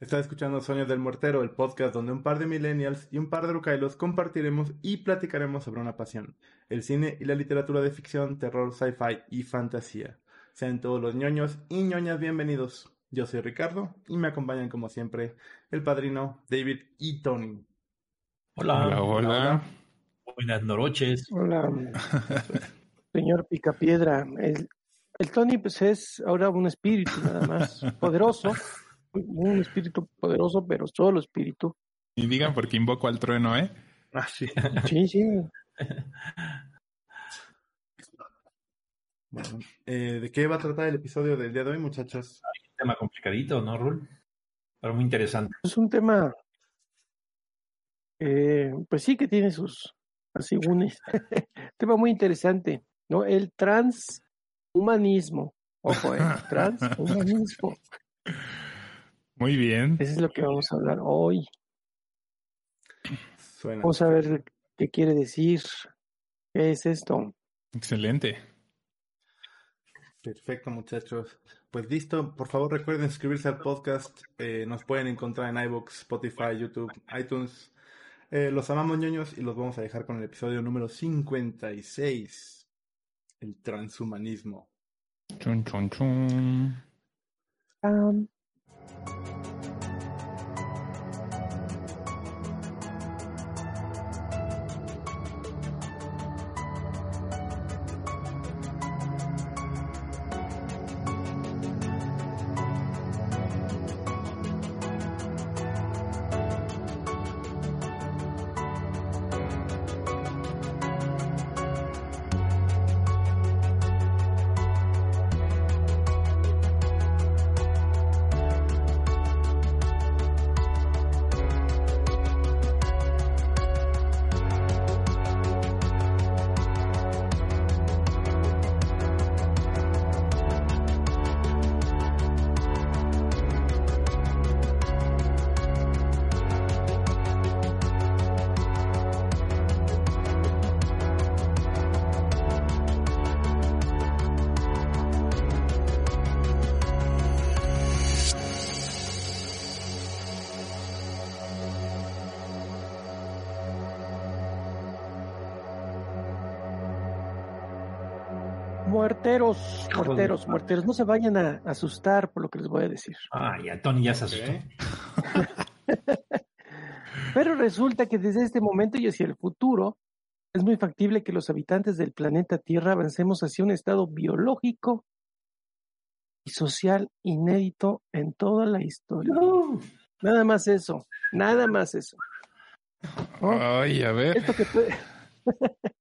Está escuchando Sueños del Mortero, el podcast donde un par de millennials y un par de rucailos compartiremos y platicaremos sobre una pasión, el cine y la literatura de ficción, terror, sci-fi y fantasía. Sean todos los ñoños y ñoñas bienvenidos. Yo soy Ricardo y me acompañan como siempre el padrino David y Tony. Hola. Hola, hola. Buenas noches. Hola, señor Picapiedra. El, el Tony pues es ahora un espíritu nada más poderoso, un espíritu poderoso, pero solo espíritu. Y digan porque invoco al trueno, ¿eh? Ah, sí. Sí, sí. Bueno, eh, ¿de qué va a tratar el episodio del día de hoy, muchachos? Un tema complicadito, ¿no, Rul? Pero muy interesante. Es un tema, eh, pues sí que tiene sus asigunes. tema muy interesante, ¿no? El transhumanismo. Ojo, eh, transhumanismo. Muy bien. Eso es lo que vamos a hablar hoy. Suena. Vamos a ver qué quiere decir. ¿Qué es esto? Excelente. Perfecto, muchachos. Pues listo, por favor recuerden suscribirse al podcast. Eh, nos pueden encontrar en iBooks, Spotify, YouTube, iTunes. Eh, los amamos ñoños y los vamos a dejar con el episodio número 56. El transhumanismo. Chun, chun, chun. Am, Muerteros, muerteros, muerteros. No se vayan a asustar por lo que les voy a decir. Ah, ya Tony ya se asustó. Pero resulta que desde este momento y hacia el futuro es muy factible que los habitantes del planeta Tierra avancemos hacia un estado biológico y social inédito en toda la historia. Nada más eso, nada más eso. ¿no? Ay, a ver. Esto que puede,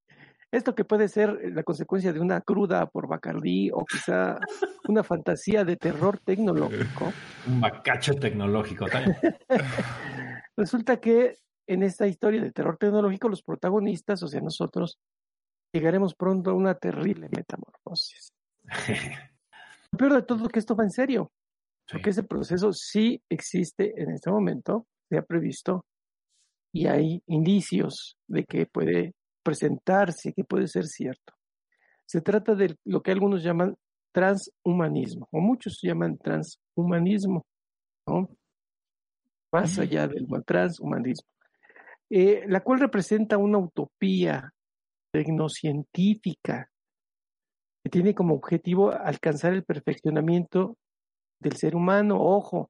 esto que puede ser la consecuencia de una cruda por Bacardí o quizá una fantasía de terror tecnológico. Un bacacho tecnológico. también. Resulta que en esta historia de terror tecnológico los protagonistas, o sea nosotros, llegaremos pronto a una terrible metamorfosis. Lo peor de todo es que esto va en serio, porque ese proceso sí existe en este momento, se ha previsto y hay indicios de que puede presentarse, que puede ser cierto. Se trata de lo que algunos llaman transhumanismo, o muchos llaman transhumanismo, ¿no? Más allá del transhumanismo, eh, la cual representa una utopía tecnocientífica que tiene como objetivo alcanzar el perfeccionamiento del ser humano, ojo,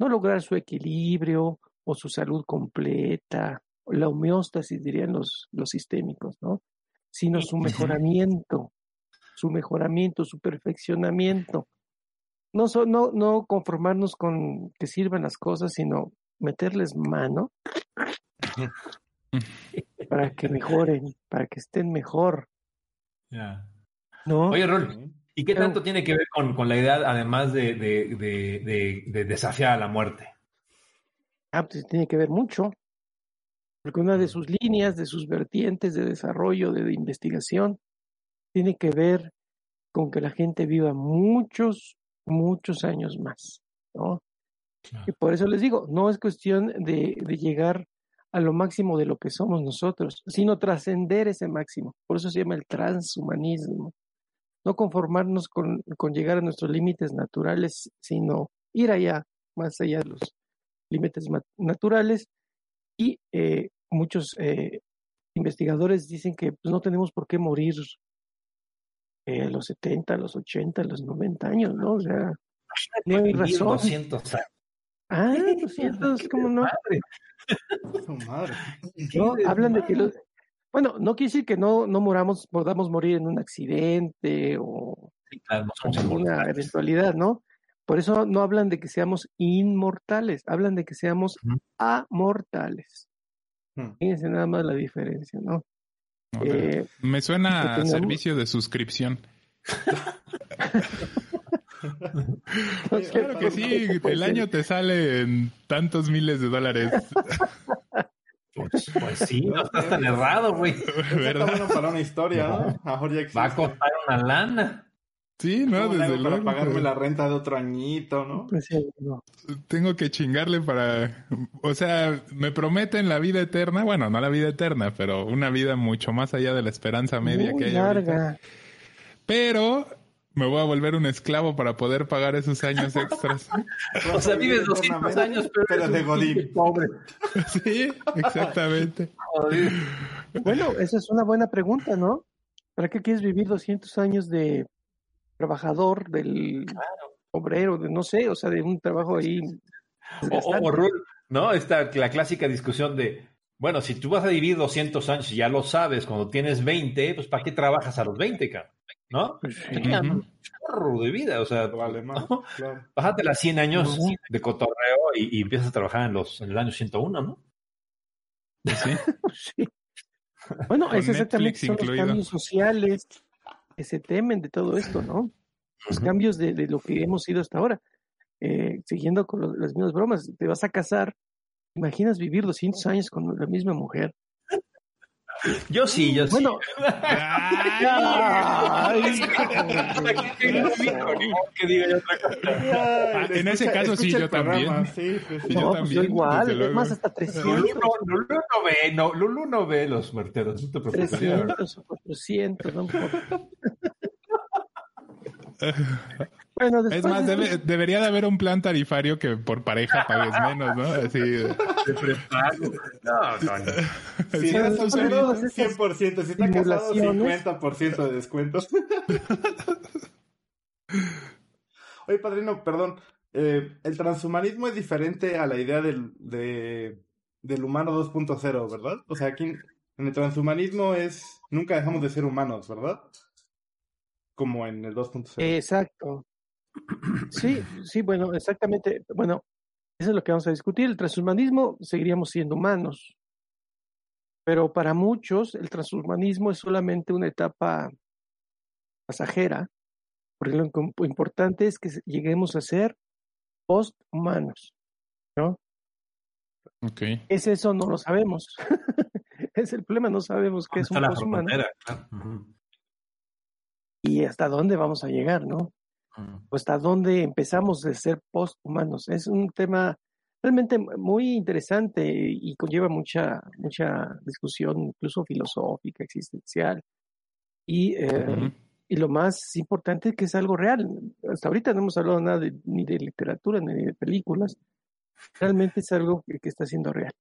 no lograr su equilibrio o su salud completa, la homeostasis dirían los, los sistémicos, ¿no? Sino su mejoramiento, su mejoramiento, su perfeccionamiento. No, so- no, no conformarnos con que sirvan las cosas, sino meterles mano para que mejoren, para que estén mejor, Ya. ¿no? Oye, Rol, ¿y qué Pero- tanto tiene que ver con, con la idea, además de, de, de, de- de desafiar a la muerte? Ah, pues tiene que ver mucho, porque una de sus líneas, de sus vertientes de desarrollo, de, de investigación, tiene que ver con que la gente viva muchos, muchos años más, ¿no? Y por eso les digo, no es cuestión de, de llegar a lo máximo de lo que somos nosotros, sino trascender ese máximo. Por eso se llama el transhumanismo. No conformarnos con, con llegar a nuestros límites naturales, sino ir allá, más allá de los límites naturales. Y eh, muchos eh, investigadores dicen que pues, no tenemos por qué morir eh, a los 70, a los 80, a los 90 años, ¿no? O sea, no hay razón. 200 años. Ah, 200, ¿cómo no? Madre. No, hablan de que los... Bueno, no quiere decir que no, no moramos, podamos morir en un accidente o Sí, claro, no inmortales. eventualidad, ¿no? Por eso no hablan de que seamos inmortales, hablan de que seamos amortales. Hmm. Fíjense nada más la diferencia, ¿no? Eh, me suena a servicio de suscripción. Claro que sí, el año te sale en tantos miles de dólares, Pues, pues sí, no estás tan errado, güey. Está bueno para una historia, ¿no? Ahora ya. Va a costar una lana. Sí, no, ¿Cómo le desde hago para pagarme la renta de otro añito, ¿no? Pues sí, no. Tengo que chingarle para... O sea, me prometen la vida eterna. Bueno, no la vida eterna, pero una vida mucho más allá de la esperanza media Muy que hay ahorita. larga. Pero me voy a volver un esclavo para poder pagar esos años extras. O sea, vives 200 años, pero, Pero eres de Godín. pobre. sí, exactamente. Bueno, esa es una buena pregunta, ¿no? ¿Para qué quieres vivir 200 años de trabajador, del obrero, de no sé, o sea, de un trabajo ahí? O, o, o, Rul, ¿no? Esta, la clásica discusión de, bueno, si tú vas a vivir 200 años y ya lo sabes, cuando tienes 20, pues ¿para qué trabajas a los 20, cabrón? ¿No? Pues sí. Un chorro de vida, o sea, Vale más, ¿no? claro. bájate las 100 años de cotorreo y, y empiezas a trabajar en, los, en el año 101, ¿no? Sí. Sí. Bueno, es exactamente son los cambios sociales que se temen de todo esto, ¿no? Los cambios de, de lo que hemos sido hasta ahora. Eh, siguiendo con lo- las mismas bromas, te vas a casar, imaginas vivir 200 años con la misma mujer. Yo sí, yo sí. Bueno, Ay, ay, que diga yo otra cosa. Ah, en ese caso sí, yo también. Sí, yo también, igual, es más hasta Lulú 300, no, Lulú no ve, no, Lulú no ve los muerteros, no te preocupes. 300 o 400, ¿no? Bueno, después Es más, de- debe- debería de haber un plan tarifario que por pareja pagues menos, ¿no? Así. De. No, no, no. Si Sí, eres soltero, solito. 100%. Si está casado, Simulaciones. 50% de descuentos. Oye, padrino, perdón. eh, el transhumanismo es diferente a la idea del, de, del humano 2.0, ¿verdad? O sea, aquí en en el transhumanismo es... Nunca dejamos de ser humanos, ¿verdad? Como en el 2.0. Exacto. Sí, sí, bueno, exactamente. Bueno, eso es lo que vamos a discutir. El transhumanismo seguiríamos siendo humanos. Pero para muchos el transhumanismo es solamente una etapa pasajera, porque lo im- importante es que lleguemos a ser posthumanos. ¿No? Ok. ¿Es eso? No lo sabemos. es el problema, no sabemos qué es Está un la posthumano y hasta dónde vamos a llegar, ¿no? O hasta dónde empezamos de ser posthumanos. Es un tema realmente muy interesante y conlleva mucha, mucha discusión, incluso filosófica, existencial. Y, eh, Ujú. y lo más importante es que es algo real. Hasta ahorita no hemos hablado nada de- ni de literatura ni de películas. Realmente es algo que, que está siendo real.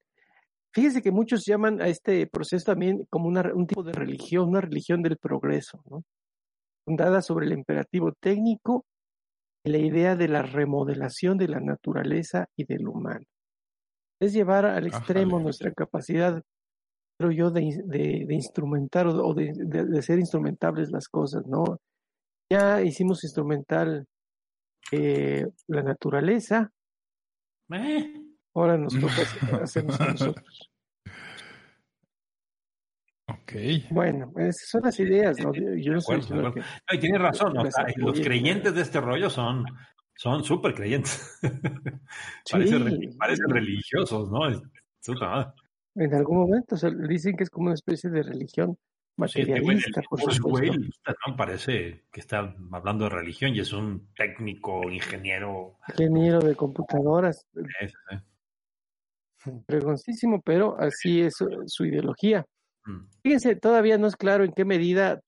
Fíjese que muchos llaman a este proceso también como una, un tipo de religión, una religión del progreso, ¿no? Fundada sobre el imperativo técnico y la idea de la remodelación de la naturaleza y del humano. Es llevar al extremo nuestra capacidad, creo yo, de, de- de instrumentar o, de, de- hacer instrumentables las cosas, ¿no? Ya hicimos instrumental eh, la naturaleza, Eh, ahora nos toca hacer- hacernos nosotros. Ok. Bueno, esas son las ideas, ¿no? Yo diciendo de que... no, y tienes razón, los creyentes de este rollo son Son súper creyentes. parecen, parecen religiosos, ¿no? En algún momento dicen que es como una especie de religión materialista, por supuesto. ¿no? Parece que está hablando de religión y es un técnico, ingeniero. Ingeniero de computadoras. Pregoncísimo, pero así es su ideología. Mm. Fíjense, todavía no es claro en qué medida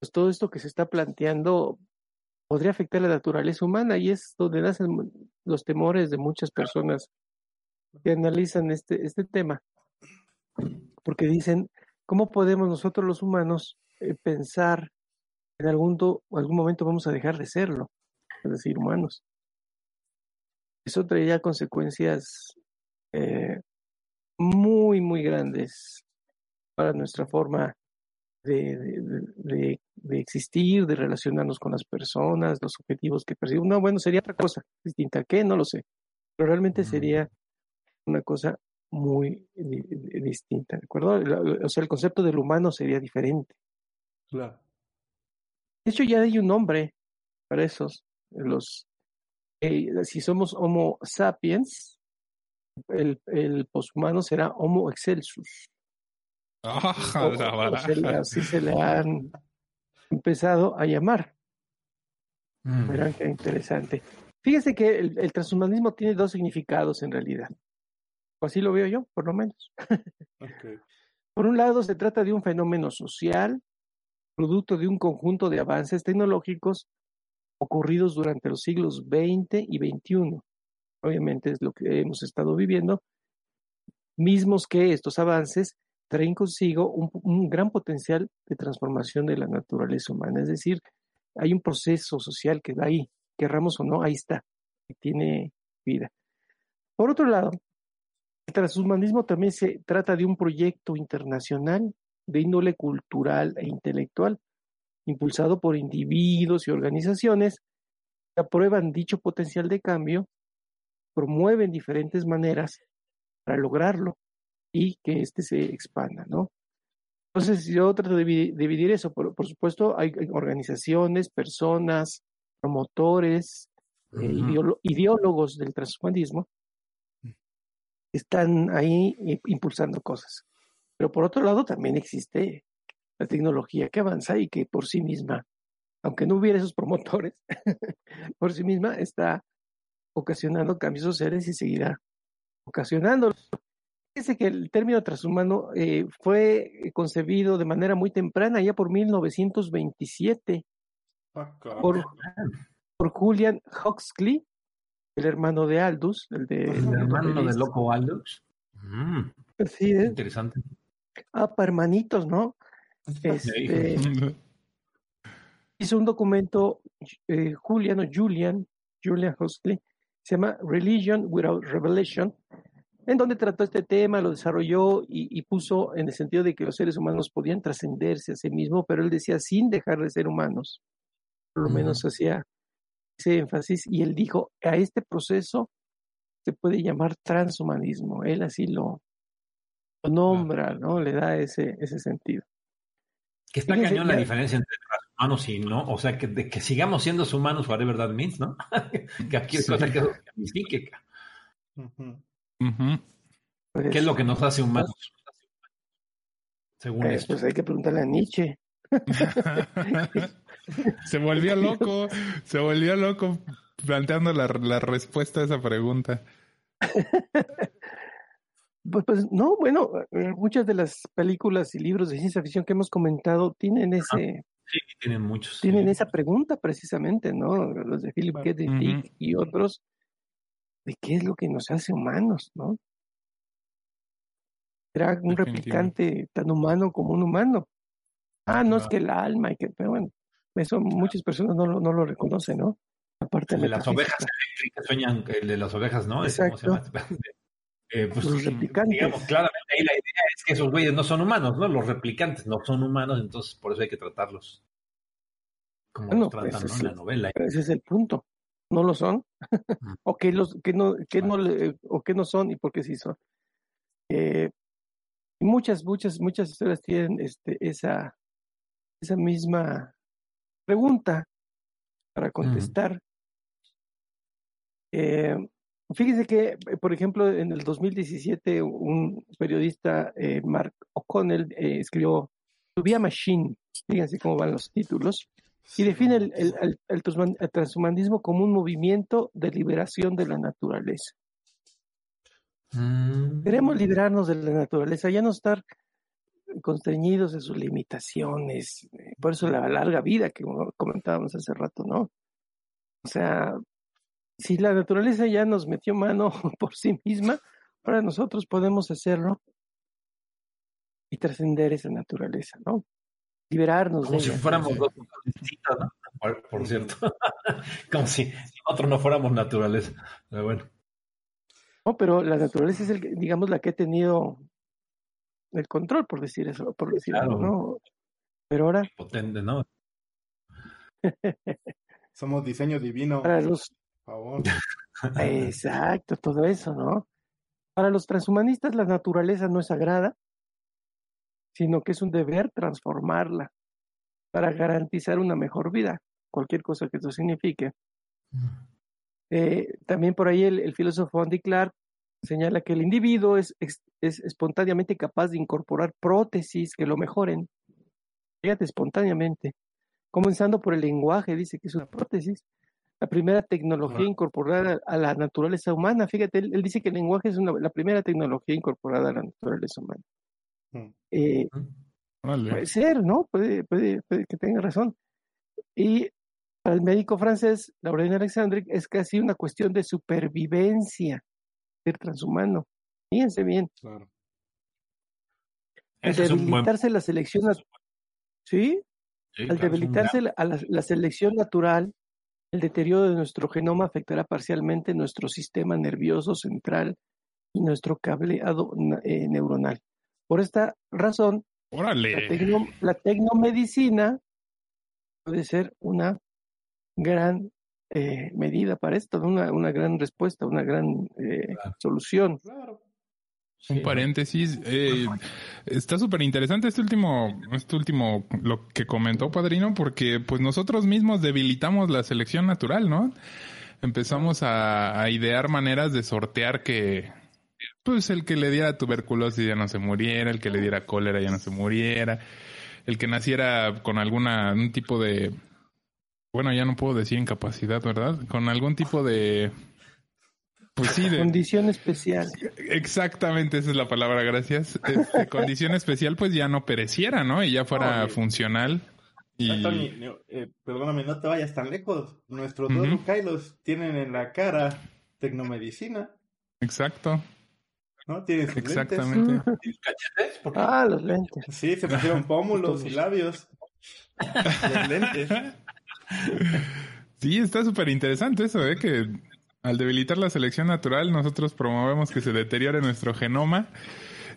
pues, todo esto que se está planteando podría afectar la naturaleza humana y es donde nacen los temores de muchas personas que analizan este, este tema. Porque dicen, ¿cómo podemos nosotros los humanos eh, pensar en algún, algún momento vamos a dejar de serlo? Es decir, humanos. Eso traería consecuencias eh, muy, muy grandes para nuestra forma de, existir, de relacionarnos con las personas, los objetivos que percibimos. No, bueno, sería otra cosa distinta. ¿Qué? No lo sé. Pero realmente sería una cosa muy distinta, ¿de acuerdo? O sea, el concepto del humano sería diferente. Claro. De hecho, ya hay un nombre para esos. Los, eh, si somos Homo sapiens, el, el poshumano será Homo excelsus. Así se le han empezado a llamar. Mm. Verán qué interesante. Fíjese que el, el, transhumanismo tiene dos significados en realidad. Así lo veo yo, por lo menos. Por un lado, se trata de un fenómeno social, producto de un conjunto de avances tecnológicos ocurridos durante los siglos XX y XXI. Obviamente es lo que hemos estado viviendo, mismos que estos avances traen consigo un, gran potencial de transformación de la naturaleza humana. Es decir, hay un proceso social que da ahí, querramos o no, ahí está, que tiene vida. Por otro lado, el transhumanismo también se trata de un proyecto internacional de índole cultural e intelectual, impulsado por individuos y organizaciones que aprueban dicho potencial de cambio, promueven diferentes maneras para lograrlo y que éste se expanda, ¿no? Entonces, yo trato de dividir eso. Por, supuesto, hay organizaciones, personas, promotores, eh, ideólogos del transhumanismo están ahí eh, impulsando cosas. Pero por otro lado, también existe la tecnología que avanza y que por sí misma, aunque no hubiera esos promotores, por sí misma está ocasionando cambios sociales y seguirá ocasionándolos. Fíjese que el término transhumano eh, fue concebido de manera muy temprana, ya por 1927, ah, por, por Julian Huxley, el hermano de Aldous, el de el hermano de loco Aldous. Mm, sí. Interesante. Ah, para hermanitos, ¿no? Este, hizo un documento, eh, Julian o Julian, Julian Huxley, se llama Religion Without Revelation, en donde trató este tema, lo desarrolló y, puso en el sentido de que los seres humanos podían trascenderse a sí mismos, pero él decía sin dejar de ser humanos. Por lo menos hacía ese énfasis y él dijo, a este proceso se puede llamar transhumanismo. Él así lo, nombra, ¿no? Le da ese, ese sentido. Que está cañón la diferencia entre transhumanos y no, o sea, que, que sigamos siendo humanos, whatever that means, ¿no? que aquí es cosa que Pues, ¿Qué es lo que nos hace humanos? Según eh, esto. Pues hay que preguntarle a Nietzsche. se volvió loco, se volvió loco planteando la, respuesta a esa pregunta. Pues, pues, no, bueno, eh, muchas de las películas y libros de ciencia ficción que hemos comentado tienen ese, sí, tienen muchos, tienen esa pregunta precisamente, ¿no? Los de Philip K. Dick y otros de qué es lo que nos hace humanos, ¿no? Era un replicante tan humano como un humano. Ah, no, es que el alma, y que, pero bueno, eso muchas personas no, no lo reconocen, ¿no? Aparte de las ovejas eléctricas sueñan, el de las ovejas, ¿no? Exacto. Eh, pues, los replicantes. Digamos, claramente ahí la idea es que esos güeyes no son humanos, ¿no? Los replicantes no son humanos, entonces por eso hay que tratarlos como los pues, tratan en la novela. Ese es el punto no lo son, mm. o que los que no que no o que no son y por qué sí son. Eh, muchas muchas muchas historias tienen este esa esa misma pregunta para contestar. Eh, fíjese que, por ejemplo, en el 2017 un periodista, eh, Mark O'Connell, escribió To be a Machine, fíjense cómo van los títulos, y define el, el, el, transhumanismo como un movimiento de liberación de la naturaleza. Mm. Queremos liberarnos de la naturaleza, ya no estar constreñidos de sus limitaciones, por eso la larga vida que comentábamos hace rato, ¿no? O sea, si la naturaleza ya nos metió mano por sí misma, ahora nosotros podemos hacerlo y trascender esa naturaleza, ¿no? Liberarnos Como si fuéramos dos ¿no? Por, cierto. Como si nosotros no fuéramos naturaleza. Pero bueno. No, pero la naturaleza es, el, digamos, la que ha tenido el control, por decir eso, por decirlo, ¿no? Pero ahora. Potente, ¿no? Somos diseño divino. Para los, favor. Exacto, todo eso, ¿no? Para los transhumanistas la naturaleza no es sagrada, sino que es un deber transformarla para garantizar una mejor vida, cualquier cosa que eso signifique. Eh, también por ahí el, filósofo Andy Clark señala que el individuo es, es, espontáneamente capaz de incorporar prótesis que lo mejoren. Fíjate, espontáneamente. Comenzando por el lenguaje, dice que es una prótesis, la primera tecnología incorporada a la naturaleza humana. Fíjate, él, dice que el lenguaje es la primera tecnología incorporada a la naturaleza humana. Mm. Eh, puede ser, ¿no? Puede, puede, que tenga razón. Y para el médico francés, Laurent Alexandre, es casi una cuestión de supervivencia ser transhumano. Fíjense bien. Claro. Al debilitarse la selección, ¿sí? Al debilitarse la, la selección natural, el deterioro de nuestro genoma afectará parcialmente nuestro sistema nervioso central y nuestro cableado eh, neuronal. Por esta razón, La, tecnomedicina puede ser una gran eh, medida para esto, una, una gran respuesta, una gran eh, solución. Un paréntesis. Eh, está súper interesante este último, este último, lo que comentó Padrino, porque pues nosotros mismos debilitamos la selección natural, ¿no? Empezamos a, idear maneras de sortear que, pues el que le diera tuberculosis ya no se muriera, el que le diera cólera ya no se muriera, el que naciera con alguna, un tipo de, bueno, ya no puedo decir incapacidad, ¿verdad? Con algún tipo de pues sí, de... Condición especial. Exactamente, esa es la palabra, gracias. Este, condición especial, pues ya no pereciera, ¿no? Y ya fuera funcional. Y... Eh, perdóname, no te vayas tan lejos. Nuestros dos Kailos tienen en la cara tecnomedicina. Exacto. ¿No? Tienen sus Exactamente. Lentes. ¿Cachetes? Ah, los lentes. Sí, se pusieron pómulos y labios. los lentes. Sí, está súper interesante eso, ¿eh? Que al debilitar la selección natural, nosotros promovemos que se deteriore nuestro genoma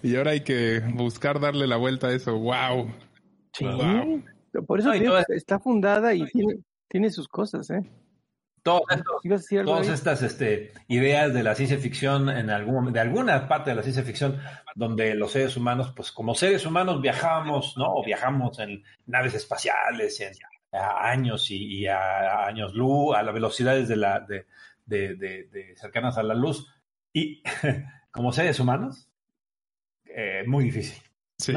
y ahora hay que buscar darle la vuelta a eso. ¡Wow! Sí. Por eso está fundada y tiene, sus cosas, ¿eh? Todas estas este, ideas de la ciencia ficción en algún de alguna parte de la ciencia ficción donde los seres humanos pues como seres humanos viajamos no o viajamos en naves espaciales en a años y, a, años luz a las velocidades de la de, de, cercanas a la luz. Y como seres humanos, eh, muy difícil. Sí.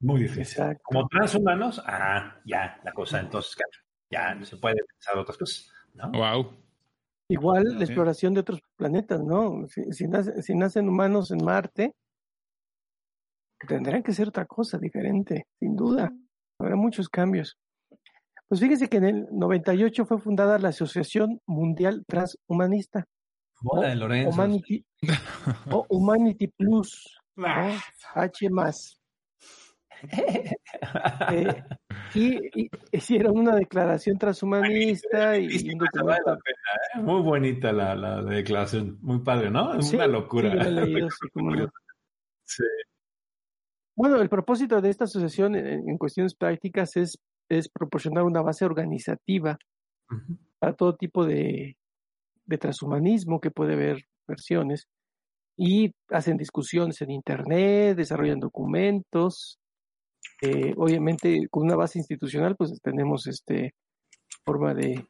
Muy difícil. Como transhumanos, ah, ya, la cosa entonces ya no se puede pensar otras cosas. ¿No? Wow. Igual la exploración de otros planetas, ¿no? Si, si, nacen humanos en Marte, tendrán que ser otra cosa diferente, sin duda. Habrá muchos cambios. Pues fíjese que en el 98 fue fundada la Asociación Mundial Transhumanista. Hola, o, Humanity, o Humanity Plus. H más. Eh, y, hicieron una declaración transhumanista y, ¿eh? muy bonita la, declaración, muy padre, ¿no? Es una locura. Bueno, el propósito de esta asociación en cuestiones prácticas es es proporcionar una base organizativa para todo tipo de, transhumanismo que puede haber versiones y hacen discusiones en internet, desarrollan documentos. Eh, obviamente con una base institucional pues tenemos este forma de,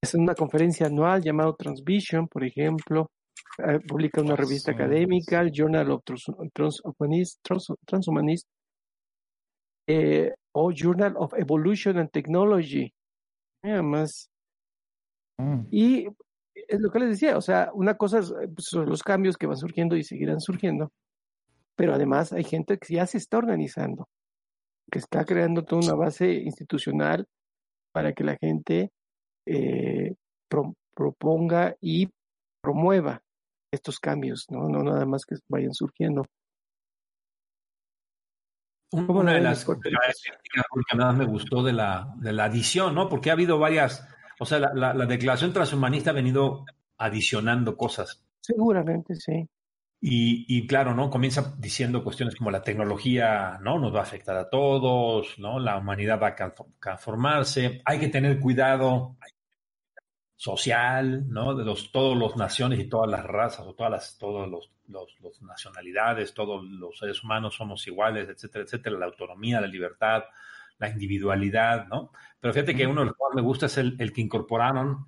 Es una conferencia anual llamada Transvision, por ejemplo. Eh, publica una revista académica, el Journal of Transhumanist, eh, o Journal of Evolution and Technology. Además. Mm. Y es lo que les decía, o sea, una cosa pues, son los cambios que van surgiendo y seguirán surgiendo, pero además hay gente que ya se está organizando, que está creando toda una base institucional para que la gente eh, proponga y promueva estos cambios, ¿no? No nada más que vayan surgiendo. Una de las cosas que nada me gustó de la, de la adición, ¿no? Porque ha habido varias, o sea, la, la, declaración transhumanista ha venido adicionando cosas. Seguramente, sí. Y, y, claro, ¿no? Comienza diciendo cuestiones como la tecnología, ¿no? Nos va a afectar a todos, ¿no? La humanidad va a transformarse, hay que tener cuidado social, ¿no? De los, todos los naciones y todas las razas, o todas las, todos los, los, nacionalidades, todos los seres humanos somos iguales, etcétera, etcétera, la autonomía, la libertad, la individualidad, ¿no? Pero fíjate que uno de los más me gusta es el, el que incorporaron,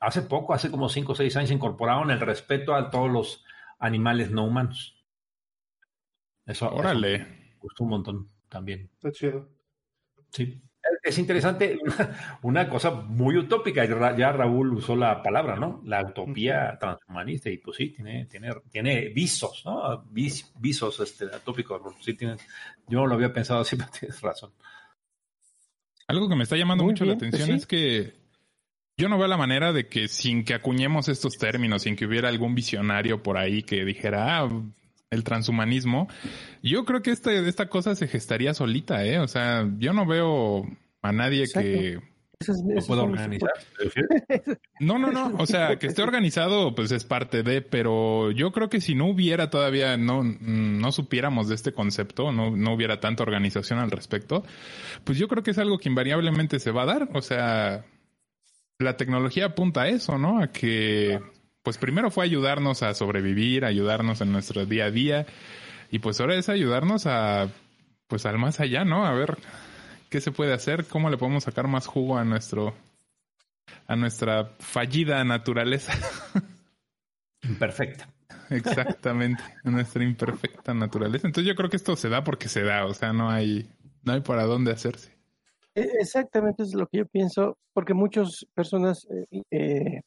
hace poco, hace como cinco o seis años, incorporaron el respeto a todos los animales no humanos. Eso, Órale. me gustó un montón también. Está chido. Sí es interesante, una, cosa muy utópica, ya Raúl usó la palabra, ¿no? La utopía transhumanista, y pues sí, tiene, tiene, tiene visos, ¿no? visos este, utópicos, sí tiene, yo no lo había pensado así, pero tienes razón. Algo que me está llamando mucho la pues atención es que yo no veo la manera de que sin que acuñemos estos términos, sin que hubiera algún visionario por ahí que dijera, ah, el transhumanismo, yo creo que este, esta cosa se gestaría solita, ¿eh? O sea, yo no veo a nadie que no pueda organizar. No, no, no. O sea, que esté organizado, pues es parte de, pero yo creo que si no hubiera todavía, no, no supiéramos de este concepto, no, no hubiera tanta organización al respecto, pues yo creo que es algo que invariablemente se va a dar. O sea, la tecnología apunta a eso, ¿no? A que pues primero fue ayudarnos a sobrevivir, ayudarnos en nuestro día a día, y pues ahora es ayudarnos a, pues al más allá, ¿no? A ver qué se puede hacer, cómo le podemos sacar más jugo a nuestro, a nuestra fallida naturaleza. Imperfecta. Exactamente, a nuestra imperfecta naturaleza. Entonces yo creo que esto se da porque se da, o sea, no hay, no hay para dónde hacerse. E, exactamente es lo que yo pienso, porque muchas personas eh, eh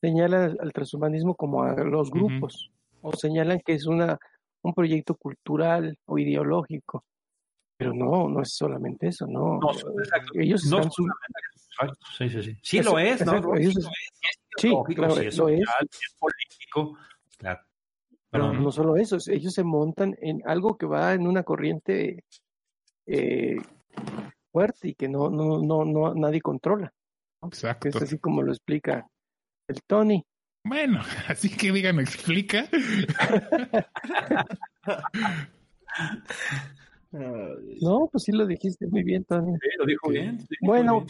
señalan al transhumanismo como a los grupos o señalan que es una un proyecto cultural o ideológico. Pero no, no es solamente eso, no. no exacto. Ellos no están Sí, sí, sí. Sí lo es, ¿no? sí, claro, es, lo es. es político, claro. Pero no solo eso, ellos se montan en algo que va en una corriente eh, fuerte y que no, no, no, no nadie controla. Exacto. Es así como lo explica el Tony. Bueno, así que dígame, explica. no, pues sí lo dijiste muy bien, Tony. Sí, lo dijo bien. bueno,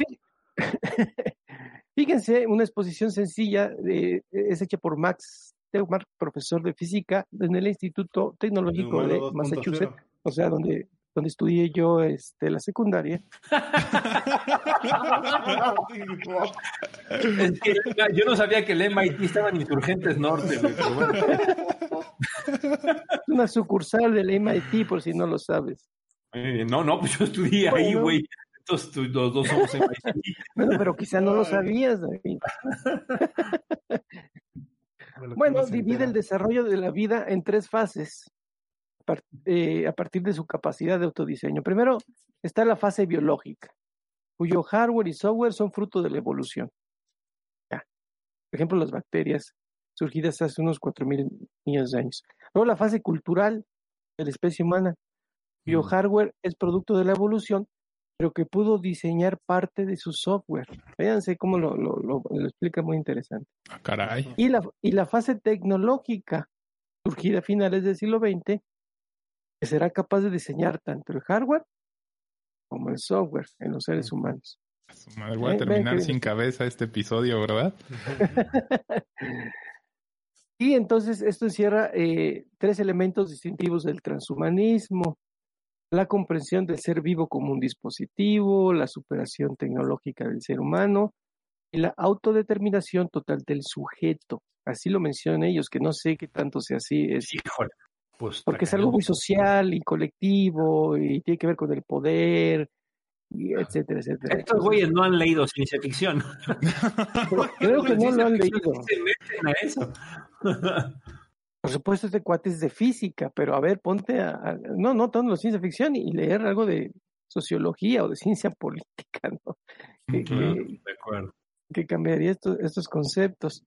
fíjense, una exposición sencilla de, es hecha por Max Teumar, profesor de física en el Instituto Tecnológico de Massachusetts, o sea, donde donde estudié yo este, la secundaria. yo no sabía que el MIT estaba en Insurgentes Norte. Una sucursal del MIT, por si no lo sabes. Eh, no, no, pues yo estudié ahí, güey. Entonces los dos somos MIT. Bueno, pero quizá no lo sabías, David. Bueno, divide el desarrollo de la vida en tres fases. Eh, a partir de su capacidad de autodiseño. Primero está la fase biológica, cuyo hardware y software son fruto de la evolución. Por ejemplo, las bacterias surgidas hace unos 4.000 millones de años. Luego la fase cultural de la especie humana, cuyo mm. hardware es producto de la evolución, pero que pudo diseñar parte de su software. Fíjense cómo lo, lo, explica muy interesante. Ah, caray. Y la, y la fase tecnológica, surgida a finales del siglo XX, que será capaz de diseñar tanto el hardware como el software en los seres humanos. Madre, voy a terminar sin cabeza este episodio, ¿verdad? y entonces esto encierra eh, tres elementos distintivos del transhumanismo. La comprensión del ser vivo como un dispositivo, la superación tecnológica del ser humano y la autodeterminación total del sujeto. Así lo mencionan ellos, que no sé qué tanto sea así. Es, pues, porque es algo muy social y colectivo y tiene que ver con el poder, y etcétera, etcétera. Estos güeyes no han leído ciencia ficción. Creo que no lo han leído. Se meten a eso. Por supuesto, este cuate es de física, pero a ver, ponte a, no, no tanto de ciencia ficción y leer algo de sociología o de ciencia política, ¿no? Que, de acuerdo. que cambiaría estos, estos conceptos.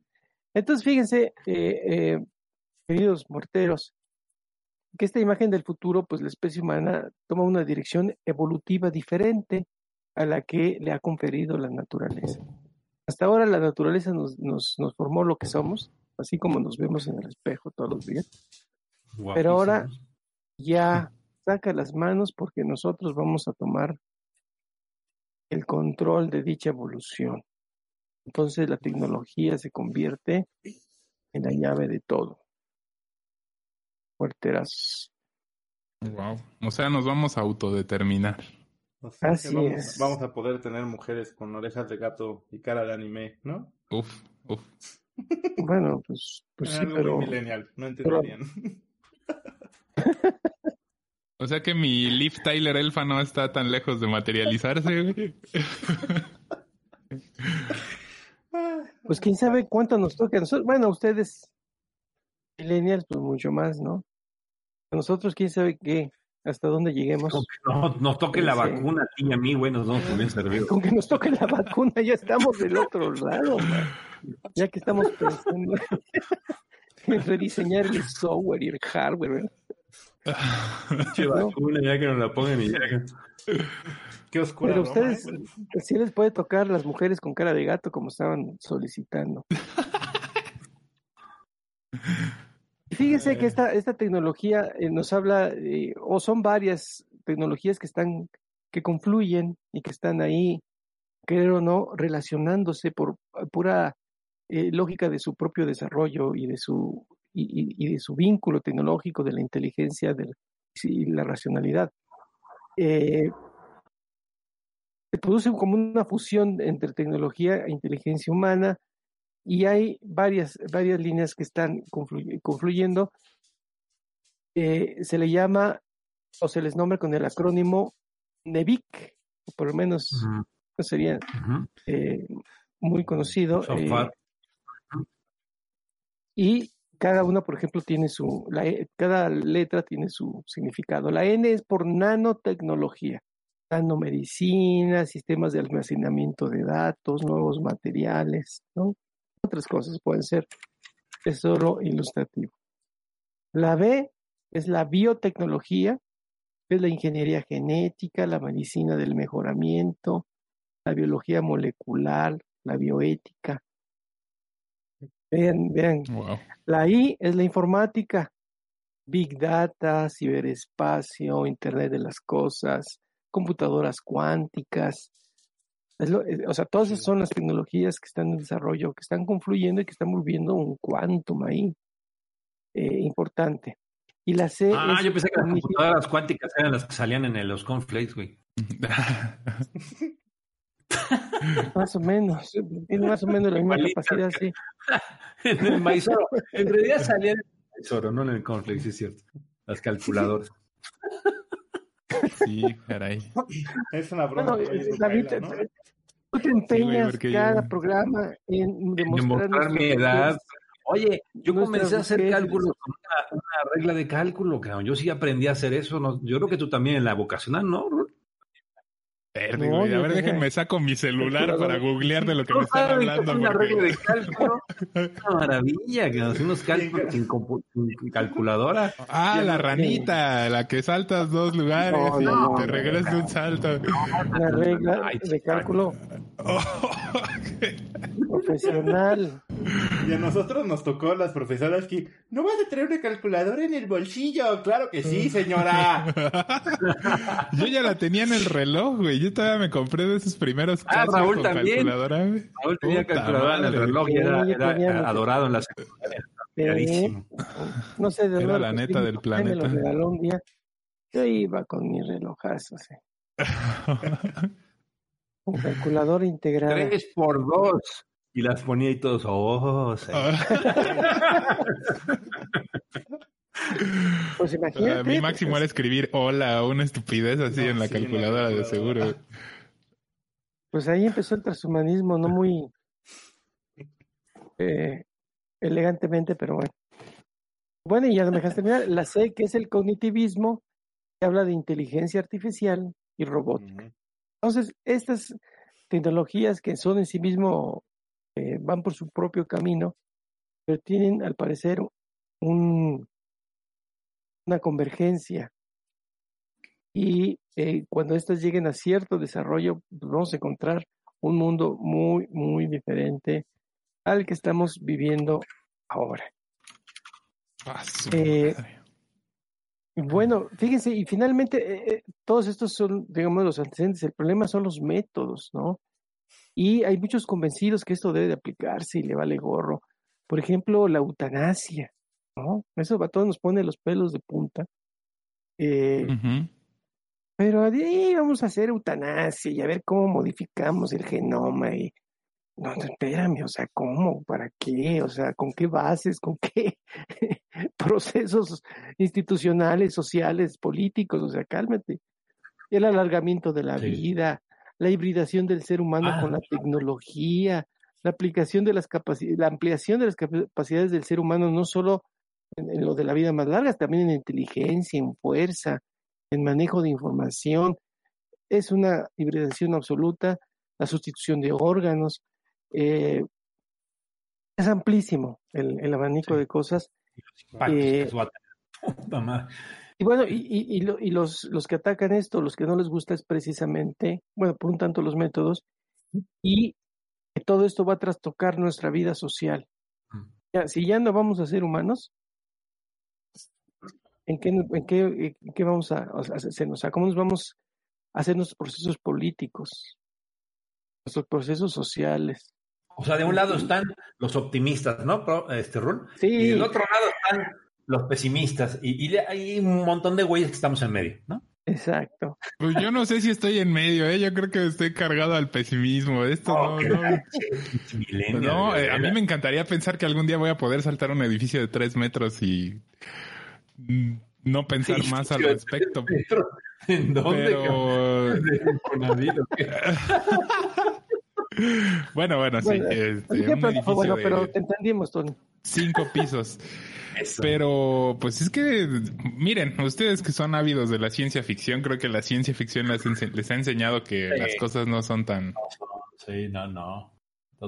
Entonces, fíjense, eh, eh, queridos morteros, que esta imagen del futuro, pues la especie humana toma una dirección evolutiva diferente a la que le ha conferido la naturaleza. Hasta ahora la naturaleza nos, nos, nos formó lo que somos, así como nos vemos en el espejo todos los días. Pero ahora ya saca las manos porque nosotros vamos a tomar el control de dicha evolución. Entonces la tecnología se convierte en la llave de todo. Fuerteras. Wow. O sea, nos vamos a autodeterminar. Así vamos, es. vamos a poder tener mujeres con orejas de gato y cara de anime, ¿no? Uf, uf. Bueno, pues, pues sí, Algo pero muy millennial, no entenderían. O sea que mi Liv Tyler Elfa no está tan lejos de materializarse, güey. pues quién sabe cuánto nos toca. a nosotros- Bueno, ustedes, millennials, pues mucho más, ¿no? Nosotros, quién sabe qué, hasta dónde lleguemos. Con que no, nos toque la Sí. vacuna a ti y a mí, güey, nos vamos servidos. Con que nos toque la vacuna, ya estamos del otro lado, man. Ya que estamos pensando en rediseñar el software y el hardware. Pinche vacuna, ya que nos la pongan y ya. Qué oscura Pero ustedes, ¿eh? sí les puede tocar las mujeres con cara de gato como estaban solicitando. Fíjese que esta, esta tecnología eh, nos habla, eh, o son varias tecnologías que están, que confluyen y que están ahí, creo o no, relacionándose por pura eh, lógica de su propio desarrollo y de su, y, y- y de su vínculo tecnológico, de la inteligencia del, y la racionalidad. Se produce como una fusión entre tecnología e inteligencia humana y hay varias, varias líneas que están confluy- confluyendo. Eh, se le llama o se les nombra con el acrónimo NEVIC, o por lo menos no sería eh, muy conocido. So eh, y cada una, por ejemplo, tiene su, la E- cada letra tiene su significado. La N es por nanotecnología, nanomedicina, sistemas de almacenamiento de datos, nuevos materiales, ¿no? Otras cosas pueden ser. Es solo ilustrativo. La B es la biotecnología, es la ingeniería genética, la medicina del mejoramiento, la biología molecular, la bioética. Vean, vean, Wow. la I es la informática, Big Data, ciberespacio, Internet de las Cosas, computadoras cuánticas. Es lo- es- o sea, todas esas son las tecnologías que están en desarrollo, que están confluyendo y que están volviendo un quantum ahí eh, importante. Y la C Ah, yo pensé que las computadoras cuánticas eran las que salían en el- los cornflakes, güey. más o menos, tiene más o menos la misma capacidad, sí. en el maizoro. En realidad salían en el maizoro, no en el cornflakes, sí es cierto. Las calculadoras. Sí, caray. Es una broma. Bueno, oye, eh, Rafaela, David, ¿no? tú te empeñas porque cada yo- programa en demostrar, Demostrar mi edad. Oye, yo comencé a hacer cálculos con una, una regla de cálculo, cabrón. Yo sí aprendí a hacer eso. ¿no? Yo creo que tú también en la vocacional, ¿no? Verde, No, güey. A ver, déjenme saco mi celular para googlear de lo que me No están saben qué hablando. es una porque- regla de cálculo. Una maravilla, que unos cálculos sin, calculadora. Ah, la ranita, la que saltas dos lugares No, y no, no, te no, regresas de un salto. Una regla Ay, de cálculo Oh, profesional. Y a nosotros nos tocó las profesoras que no vas a traer una calculadora en el bolsillo. Claro que sí, señora. Yo ya la tenía en el reloj, güey. Yo todavía me compré de esos primeros Ah, Raúl con también. calculadora, güey. Raúl tenía Puta calculadora en el reloj y Sí, era, adorado en la secundaria. Eh, Clarísimo. no sé de Era la neta del Me planeta. lo regaló un día. Yo iba con mi relojazo, sí. calculadora integrada. Tres por dos. Y las ponía y todos, oh, Pues imagínate. mi máximo era escribir hola, una estupidez así en la calculadora de seguro. Pues ahí empezó el transhumanismo, no muy eh, elegantemente, pero bueno. Bueno, y ya no me dejaste terminar. La C, que es el cognitivismo, que habla de inteligencia artificial y robótica. Entonces, estas tecnologías que son en sí mismo, eh, van por su propio camino, pero tienen, al parecer, un, una convergencia. Y eh, cuando estas lleguen a cierto desarrollo, pues vamos a encontrar un mundo muy, muy diferente al que estamos viviendo ahora. Ah, eh, bueno, fíjense, y finalmente eh, todos estos son, digamos, los antecedentes. El problema son los métodos, ¿no? Y hay muchos convencidos que esto debe de aplicarse y le vale gorro. Por ejemplo, la eutanasia, ¿no? Eso a todos nos pone los pelos de punta. Eh, pero ahí vamos a hacer eutanasia y a ver cómo modificamos el genoma y no, espérame, o sea, ¿cómo? ¿Para qué? O sea, ¿con qué bases? ¿Con qué procesos institucionales, sociales, políticos? O sea, cálmate. El alargamiento de la vida, la hibridación del ser humano con la ah. tecnología, la aplicación de las capacidades, la ampliación de las capacidades del ser humano, no solo en, lo de la vida más larga, también en inteligencia, en fuerza, en manejo de información. Es una hibridación absoluta, la sustitución de órganos. Eh, es amplísimo el, abanico de cosas. Eh, y bueno, y, y, los, los que atacan esto, los que no les gusta es precisamente, bueno, por un tanto los métodos, y que todo esto va a trastocar nuestra vida social. Ya, si ya no vamos a ser humanos, ¿en qué, en qué, en qué vamos a, hacer? O sea, ¿cómo nos vamos a hacer nuestros procesos políticos, nuestros procesos sociales? O sea, de un lado están los optimistas, ¿no? Este rol. Sí. Y del otro lado están los pesimistas. Y, hay un montón de güeyes que estamos en medio, ¿no? Exacto. Pues yo no sé si estoy en medio, ¿eh? Yo creo que estoy cargado al pesimismo. Esto no, no. no eh, a mí me encantaría pensar que algún día voy a poder saltar un edificio de tres metros y no pensar más al respecto. ¿En dónde? Pero... bueno, bueno, sí. Este, bueno, pero te entendimos, Tony. Cinco pisos. Pero, pues es que, miren, ustedes que son ávidos de la ciencia ficción, creo que la ciencia ficción les, ha enseñado que las cosas no son tan... Sí, no, no.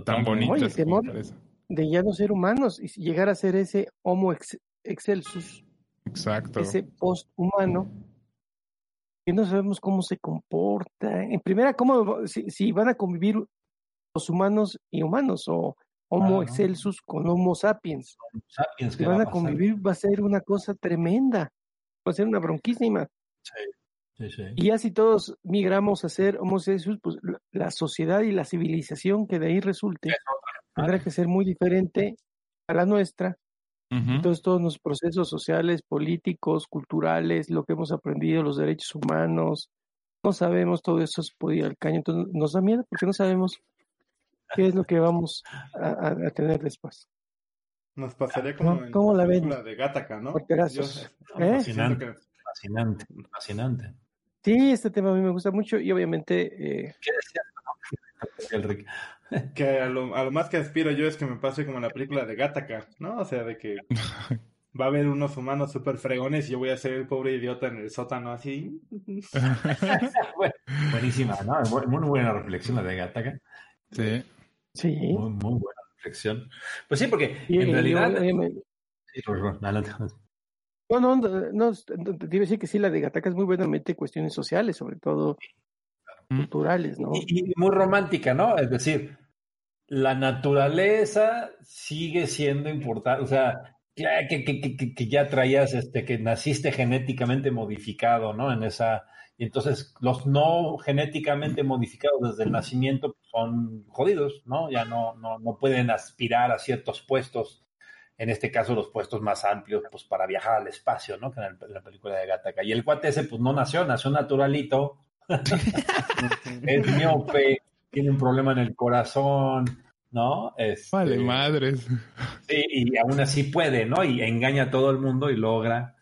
Tan bonitas. de ya no ser humanos y llegar a ser ese Homo excelsus. Exacto. Ese post-humano que no sabemos cómo se comporta. En primera, cómo si, si van a convivir los humanos y humanos o Homo excelsus con Homo sapiens. sapiens que van a, convivir va a ser una cosa tremenda, va a ser una bronquísima. Sí, sí, Y ya si todos migramos a ser Homo excelsus, pues la sociedad y la civilización que de ahí resulte tendrá que ser muy diferente a la nuestra. Entonces todos los procesos sociales, políticos, culturales, lo que hemos aprendido, los derechos humanos, no sabemos, todo eso se ir al caño. Entonces nos da miedo porque no sabemos qué es lo que vamos a, tener después. Nos pasaría como ¿Cómo, en la, película de Gataca, ¿no? ¿Eh? Fascinante, fascinante, fascinante. Sí, este tema a mí me gusta mucho y obviamente... Eh... ¿Qué decías? Que a lo, a lo, más que aspiro yo es que me pase como en la película de Gataca, ¿no? O sea, de que va a haber unos humanos súper fregones y yo voy a ser el pobre idiota en el sótano así. Buenísima, ¿no? Muy, buena reflexión la de Gataca. Sí. Sí. Muy, muy buena reflexión. Pues sí, porque en realidad. No, no, no, te iba a decir que sí, la de Gataca es muy buenamente cuestiones sociales, sobre todo culturales, ¿no? Y, muy romántica, ¿no? Es decir, la naturaleza sigue siendo importante, o sea, que, que, que, que, ya traías, este, que naciste genéticamente modificado, ¿no? En esa, y entonces los no genéticamente modificados desde el nacimiento son jodidos, ¿no? Ya no, no, no pueden aspirar a ciertos puestos, en este caso los puestos más amplios, pues para viajar al espacio, ¿no? Que en, la película de Gataca. Y el cuate ese, pues no nació, nació naturalito, es miope, tiene un problema en el corazón, ¿no? Este, vale, madres. Sí, y aún así puede, ¿no? Y engaña a todo el mundo y logra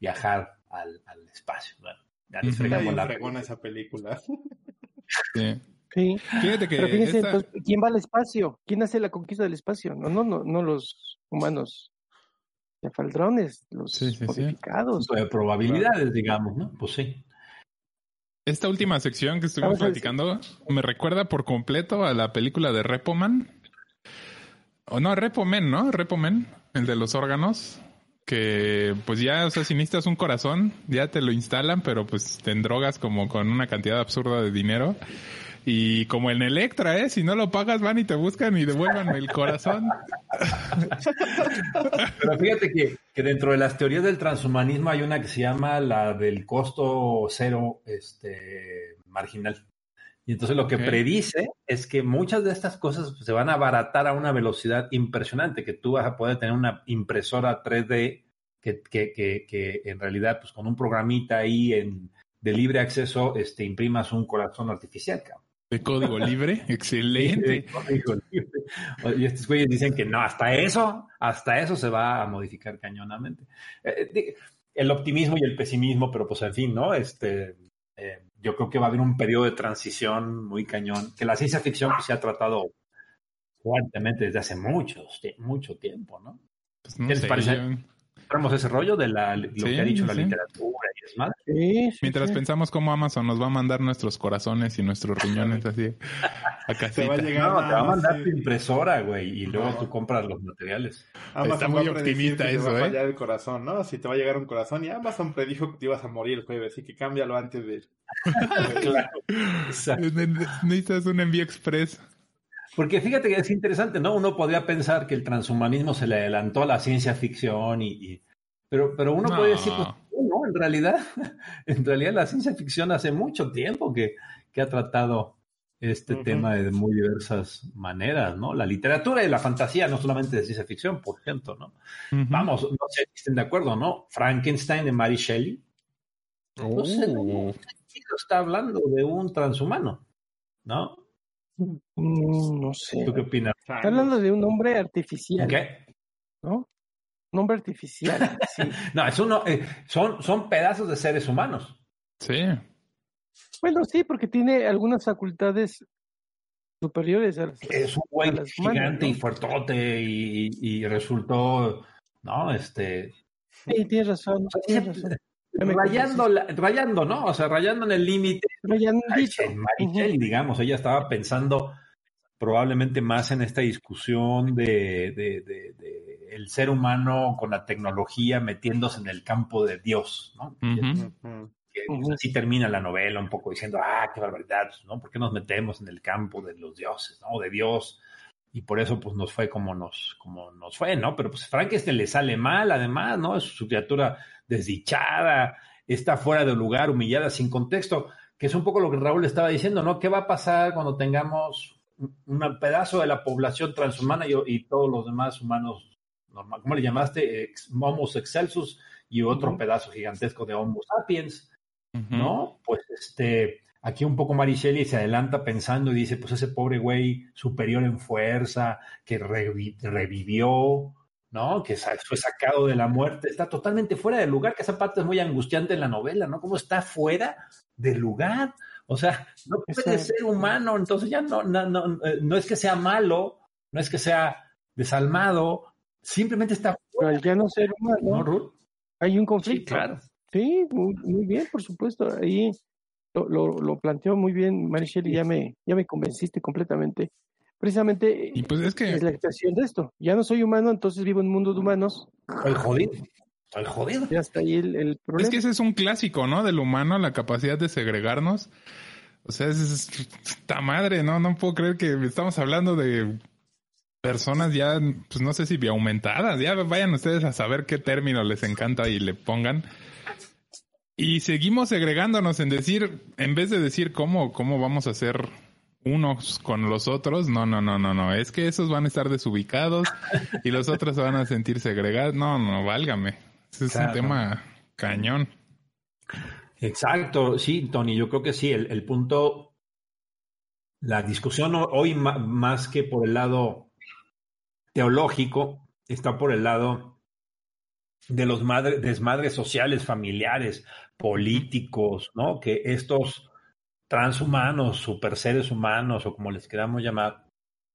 viajar al, espacio. Bueno, ya les fregamos la esa película. Sí. Sí. Fíjate que ¿quién va al espacio? ¿Quién hace la conquista del espacio? No, no, no, no los humanos faldrones, los sí, modificados. De probabilidades, digamos, ¿no? Pues sí. Esta última sección que estuvimos platicando me recuerda por completo a la película de Repoman. O no, Repomen, ¿no? Repomen, el de los órganos. Que pues ya, o sea, si necesitas un corazón, ya te lo instalan, pero pues te drogas como con una cantidad absurda de dinero. Y como en Electra, ¿eh? Si no lo pagas, van y te buscan y devuelvan el corazón. Pero fíjate que, que, dentro de las teorías del transhumanismo hay una que se llama la del costo cero este, marginal. Y entonces lo que predice es que muchas de estas cosas se van a abaratar a una velocidad impresionante, que tú vas a poder tener una impresora 3D que, que, que, que en realidad, pues con un programita ahí en, de libre acceso, este, imprimas un corazón artificial, cabrón de código libre, excelente. Y estos güeyes dicen que no, hasta eso, hasta eso se va a modificar cañonamente. Eh, el optimismo y el pesimismo, pero pues en fin, ¿no? Este, eh, yo creo que va a haber un periodo de transición muy cañón, que la ciencia ficción pues, se ha tratado fuertemente desde hace mucho, mucho tiempo, ¿no? Pues ¿Qué les parece? Ese rollo de la, lo que ha dicho la literatura Mientras pensamos cómo Amazon nos va a mandar nuestros corazones y nuestros riñones así a casita. Te va a llegar, no, te va a mandar tu impresora, güey, y luego tú compras los materiales. Amazon Está muy optimista eso, te va a ¿eh? el corazón, ¿no? Si te va a llegar un corazón y Amazon predijo que te ibas a morir el jueves, así que cámbialo antes de... claro. Necesitas un envío express. Porque fíjate que es interesante, ¿no? Uno podría pensar que el transhumanismo se le adelantó a la ciencia ficción y... pero, pero uno puede decir, pues, no, en realidad, en realidad la ciencia ficción hace mucho tiempo que, que ha tratado este tema de muy diversas maneras, ¿no? La literatura y la fantasía, no solamente de ciencia ficción, por ejemplo, ¿no? Vamos, no sé si estén de acuerdo, ¿no? Frankenstein de Mary Shelley. No sé, no, oh. está hablando de un transhumano, ¿no? Mm, no sé. ¿Tú qué opinas? Está hablando de un hombre artificial. ¿Qué? ¿No? nombre artificial. no, es uno, eh, son, son pedazos de seres humanos. Sí. Bueno, sí, porque tiene algunas facultades superiores a las, Es un güey gigante y fuertote y, y, resultó, ¿no? Este... Sí, tienes razón. Rayando, rayando, ¿no? O sea, rayando en el límite. Rayando digamos, ella estaba pensando probablemente más en esta discusión de, de el ser humano con la tecnología metiéndose en el campo de Dios, ¿no? así termina la novela un poco diciendo, ah, qué barbaridad, ¿no? ¿Por qué nos metemos en el campo de los dioses, ¿no? De Dios. Y por eso, pues, nos fue como nos, como nos fue, ¿no? Pero, pues, Frankenstein le sale mal, además, ¿no? Es su criatura desdichada, está fuera de lugar, humillada, sin contexto, que es un poco lo que Raúl estaba diciendo, ¿no? ¿Qué va a pasar cuando tengamos un pedazo de la población transhumana y todos los demás humanos ¿cómo le llamaste? Homo excelsus y otro pedazo gigantesco de Homo sapiens, ¿no? Pues este, aquí un poco Marichelli se adelanta pensando y dice, pues ese pobre güey superior en fuerza, que revivió, ¿no? Que fue sacado de la muerte, está totalmente fuera del lugar, que esa parte es muy angustiante en la novela, ¿no? ¿Cómo está fuera del lugar? O sea, no puede ser humano, entonces ya no, no, no, eh, no es que sea malo, no es que sea desalmado, Simplemente está fuera. ya no ser humano. ¿No, Hay un conflicto. Sí, claro. Sí, muy, bien, por supuesto. Ahí lo, lo, planteó muy bien Marichelle y ya me, ya me convenciste completamente. Precisamente y pues es, que... es la expresión de esto. Ya no soy humano, entonces vivo en un mundo de humanos. Estoy jodido. Estoy jodido. Ya está ahí el, problema. Es que ese es un clásico, ¿no? Del humano, la capacidad de segregarnos. O sea, es, esta madre, ¿no? No puedo creer que estamos hablando de personas ya, pues no sé si aumentadas, ya vayan ustedes a saber qué término les encanta y le pongan. Y seguimos segregándonos en decir, en vez de decir cómo, cómo vamos a ser unos con los otros, no, no, no, no, no, es que esos van a estar desubicados y los otros se van a sentir segregados. No, no, válgame. Ese es un tema cañón. Exacto, sí, Tony, yo creo que sí, el, el punto la discusión hoy más que por el lado teológico, está por el lado de los desmadres sociales, familiares, políticos, ¿no? Que estos transhumanos, super seres humanos, o como les queramos llamar,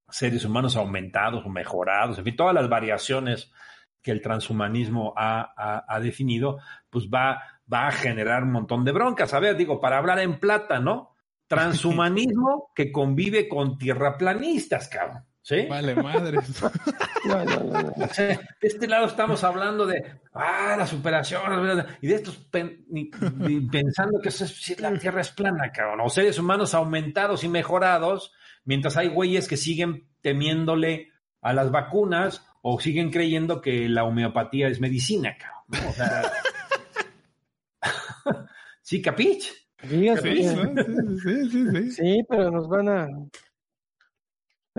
seres humanos aumentados o mejorados, en fin, todas las variaciones que el transhumanismo ha, definido, pues va, va a generar un montón de broncas. A ver, digo, para hablar en plata, ¿no? Transhumanismo que convive con tierraplanistas, cabrón. ¿Sí? Vale, madre. de este lado estamos hablando de ah, la superación, y de estos pensando que eso es, la Tierra es plana, cabrón. O seres humanos aumentados y mejorados, mientras hay güeyes que siguen temiéndole a las vacunas o siguen creyendo que la homeopatía es medicina, cabrón. O sea, sí, capich. Sí, sí, sí, sí, pero nos van a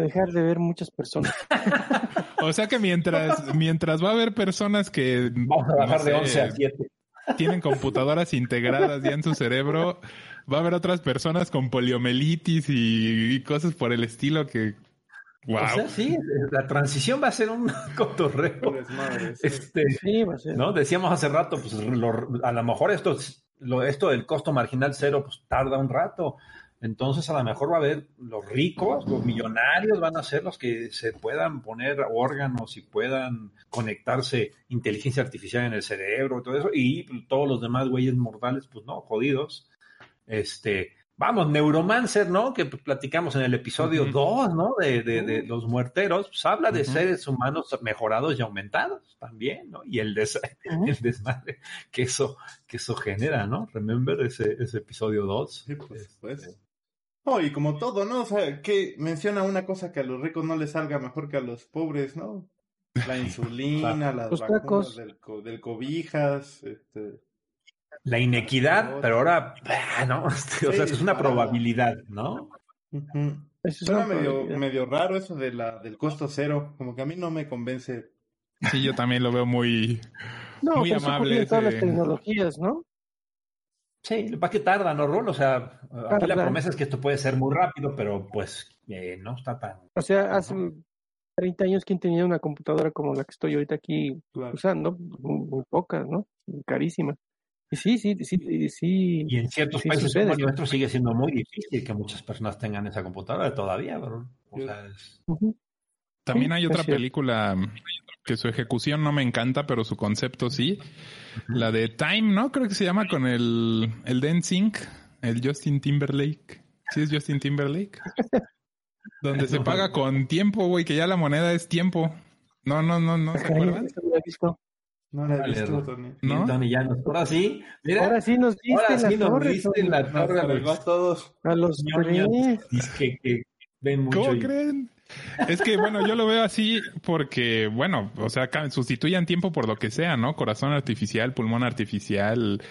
dejar de ver muchas personas. o sea que mientras, mientras va a haber personas que... Vamos a bajar de 11 a 7. Tienen computadoras integradas ya en su cerebro, va a haber otras personas con poliomielitis y, cosas por el estilo que... Wow. O sea, sí, la transición va a ser un cotorreo. Este, sí, va a ser. ¿no? Decíamos hace rato, pues a lo mejor esto, lo, esto del costo marginal cero, pues tarda un rato entonces, a lo mejor va a haber los ricos, los millonarios van a ser los que se puedan poner órganos y puedan conectarse inteligencia artificial en el cerebro y todo eso, y todos los demás güeyes mortales, pues no, jodidos. Este, vamos, Neuromancer, ¿no? Que platicamos en el episodio 2, ¿no? De, de, los muerteros, pues habla de seres humanos mejorados y aumentados también, ¿no? Y el, desmadre que eso, que eso genera, ¿no? Remember ese, ese episodio 2. Sí, pues, pues. No, y como todo, ¿no? O sea, que menciona una cosa que a los ricos no les salga mejor que a los pobres, ¿no? La insulina, las vacunas del, del, cobijas, este... La inequidad, pero ahora, ah, ¿no? o sea, es una probabilidad, ¿no? Suena medio, medio raro eso de la, del costo cero, como que a mí no me convence. Sí, yo también lo veo muy, no, muy pues amable. todas las tecnologías, ¿no? Sí, lo que que tarda, ¿no, Rol? O sea, aquí la promesa es que esto puede ser muy rápido, pero pues eh, no está tan... O sea, hace 30 años, ¿quién tenía una computadora como la que estoy ahorita aquí usando? Muy, pocas, ¿no? Carísimas. Y sí, sí, sí, sí. Y en ciertos países como nuestro sigue siendo muy difícil que muchas personas tengan esa computadora todavía, ¿verdad? O sea, es... También hay otra película que su ejecución no me encanta, pero su concepto sí. La de Time, ¿no? Creo que se llama con el, el Dancing, el Justin Timberlake. ¿Sí es Justin Timberlake? Donde se paga con tiempo, güey, que ya la moneda es tiempo. No, no, no, no, ¿se acuerdan? No la he visto, Tony. ¿No? Tony, ya nos... Ahora sí, mira. Ahora sí nos diste ahora sí la nos Diste la torre a los, todos. A los tres. Que, que ven mucho ¿Cómo creen? Es que, bueno, yo lo veo así porque, bueno, o sea, sustituyan tiempo por lo que sea, ¿no? Corazón artificial, pulmón artificial,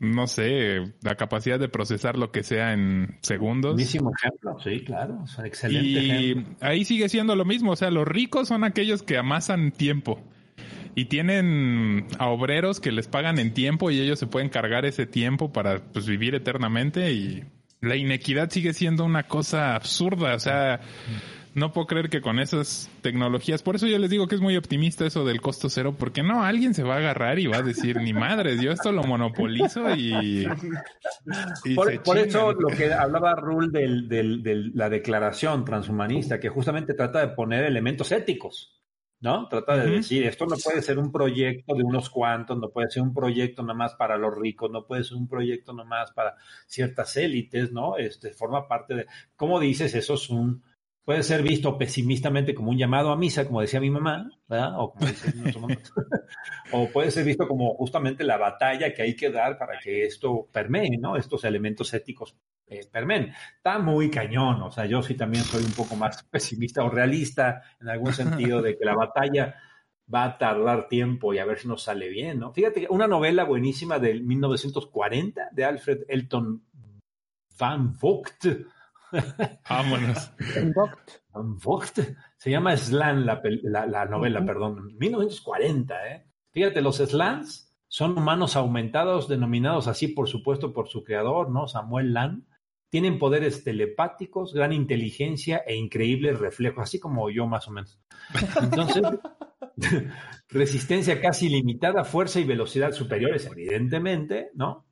no sé, la capacidad de procesar lo que sea en segundos. Buenísimo ejemplo, sí, claro, es excelente y ahí sigue siendo lo mismo, o sea, los ricos son aquellos que amasan tiempo y tienen a obreros que les pagan en tiempo y ellos se pueden cargar ese tiempo para pues, vivir eternamente y la inequidad sigue siendo una cosa absurda, o sea, no puedo creer que con esas tecnologías, por eso yo les digo que es muy optimista eso del costo cero, porque no, alguien se va a agarrar y va a decir, ni madres, yo esto lo monopolizo y... por, eso lo que hablaba Rule de la declaración transhumanista, que justamente trata de poner elementos éticos. ¿no? Trata de decir, esto no puede ser un proyecto de unos cuantos, no puede ser un proyecto nomás para los ricos, no puede ser un proyecto nomás para ciertas élites, ¿no? Este forma parte de, ¿cómo dices? Eso es un, puede ser visto pesimistamente como un llamado a misa, como decía mi mamá, ¿verdad? O, como o puede ser visto como justamente la batalla que hay que dar para que esto permee, ¿no? Estos elementos éticos eh, permeen. Está muy cañón, o sea, yo sí también soy un poco más pesimista o realista en algún sentido de que la batalla va a tardar tiempo y a ver si nos sale bien, ¿no? Fíjate, una novela buenísima del 1940 de Alfred Elton Van Vogt, Vámonos. Se llama Slan la, novela, perdón. 1940, ¿eh? Fíjate, los Slans son humanos aumentados, denominados así, por supuesto, por su creador, ¿no? Samuel Lan. tienen poderes telepáticos, gran inteligencia e increíbles reflejos, así como yo más o menos. Entonces, resistencia casi ilimitada, fuerza y velocidad superiores, evidentemente, ¿no?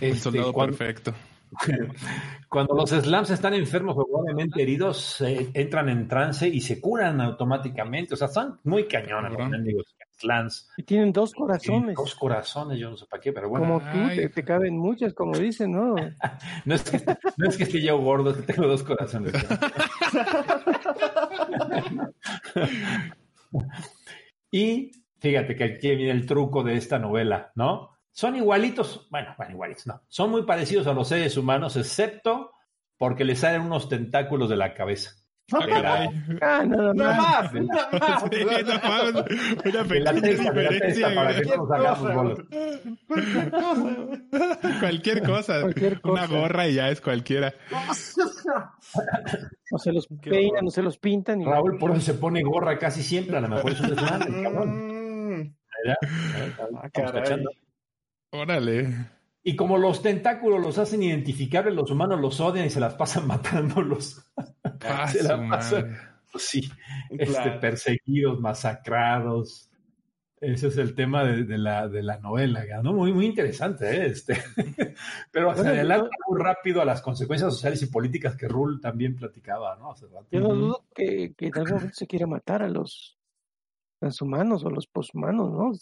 Este, soldado perfecto. Cuando los slams están enfermos o probablemente heridos, entran en trance y se curan automáticamente. O sea, son muy cañones los slams. Y tienen dos corazones. dos corazones, yo no sé para qué, pero bueno. Como tú, te, caben muchas, como dicen, ¿no? no, es que, no es que esté yo gordo, que tengo dos corazones. y fíjate que aquí viene el truco de esta novela, ¿no? Son igualitos, bueno, bueno, igualitos, no. Son muy parecidos a los seres humanos, excepto porque les salen unos tentáculos de la cabeza. Ah, ah no, no, no más. No más. Una pequeña diferencia. Para que no nos hagamos bolos. Cualquier cosa. Cualquier cosa. Una gorra y ya es cualquiera. No se los peinan, no se los pintan. Raúl por eso se pone gorra casi siempre. A lo mejor es un desmadre, cabrón. Ah, Órale. Y como los tentáculos los hacen identificables, los humanos los odian y se las pasan matándolos. Ah, se las pasan, pues sí, este, perseguidos, masacrados. Ese es el tema de, la, de la novela, ¿no? Muy, muy interesante, ¿eh? Este. Pero se adelanta muy rápido a las consecuencias sociales y políticas que Rull también platicaba, ¿no? Yo no dudo que, que en algún momento se quiera matar a los transhumanos o los poshumanos, ¿no?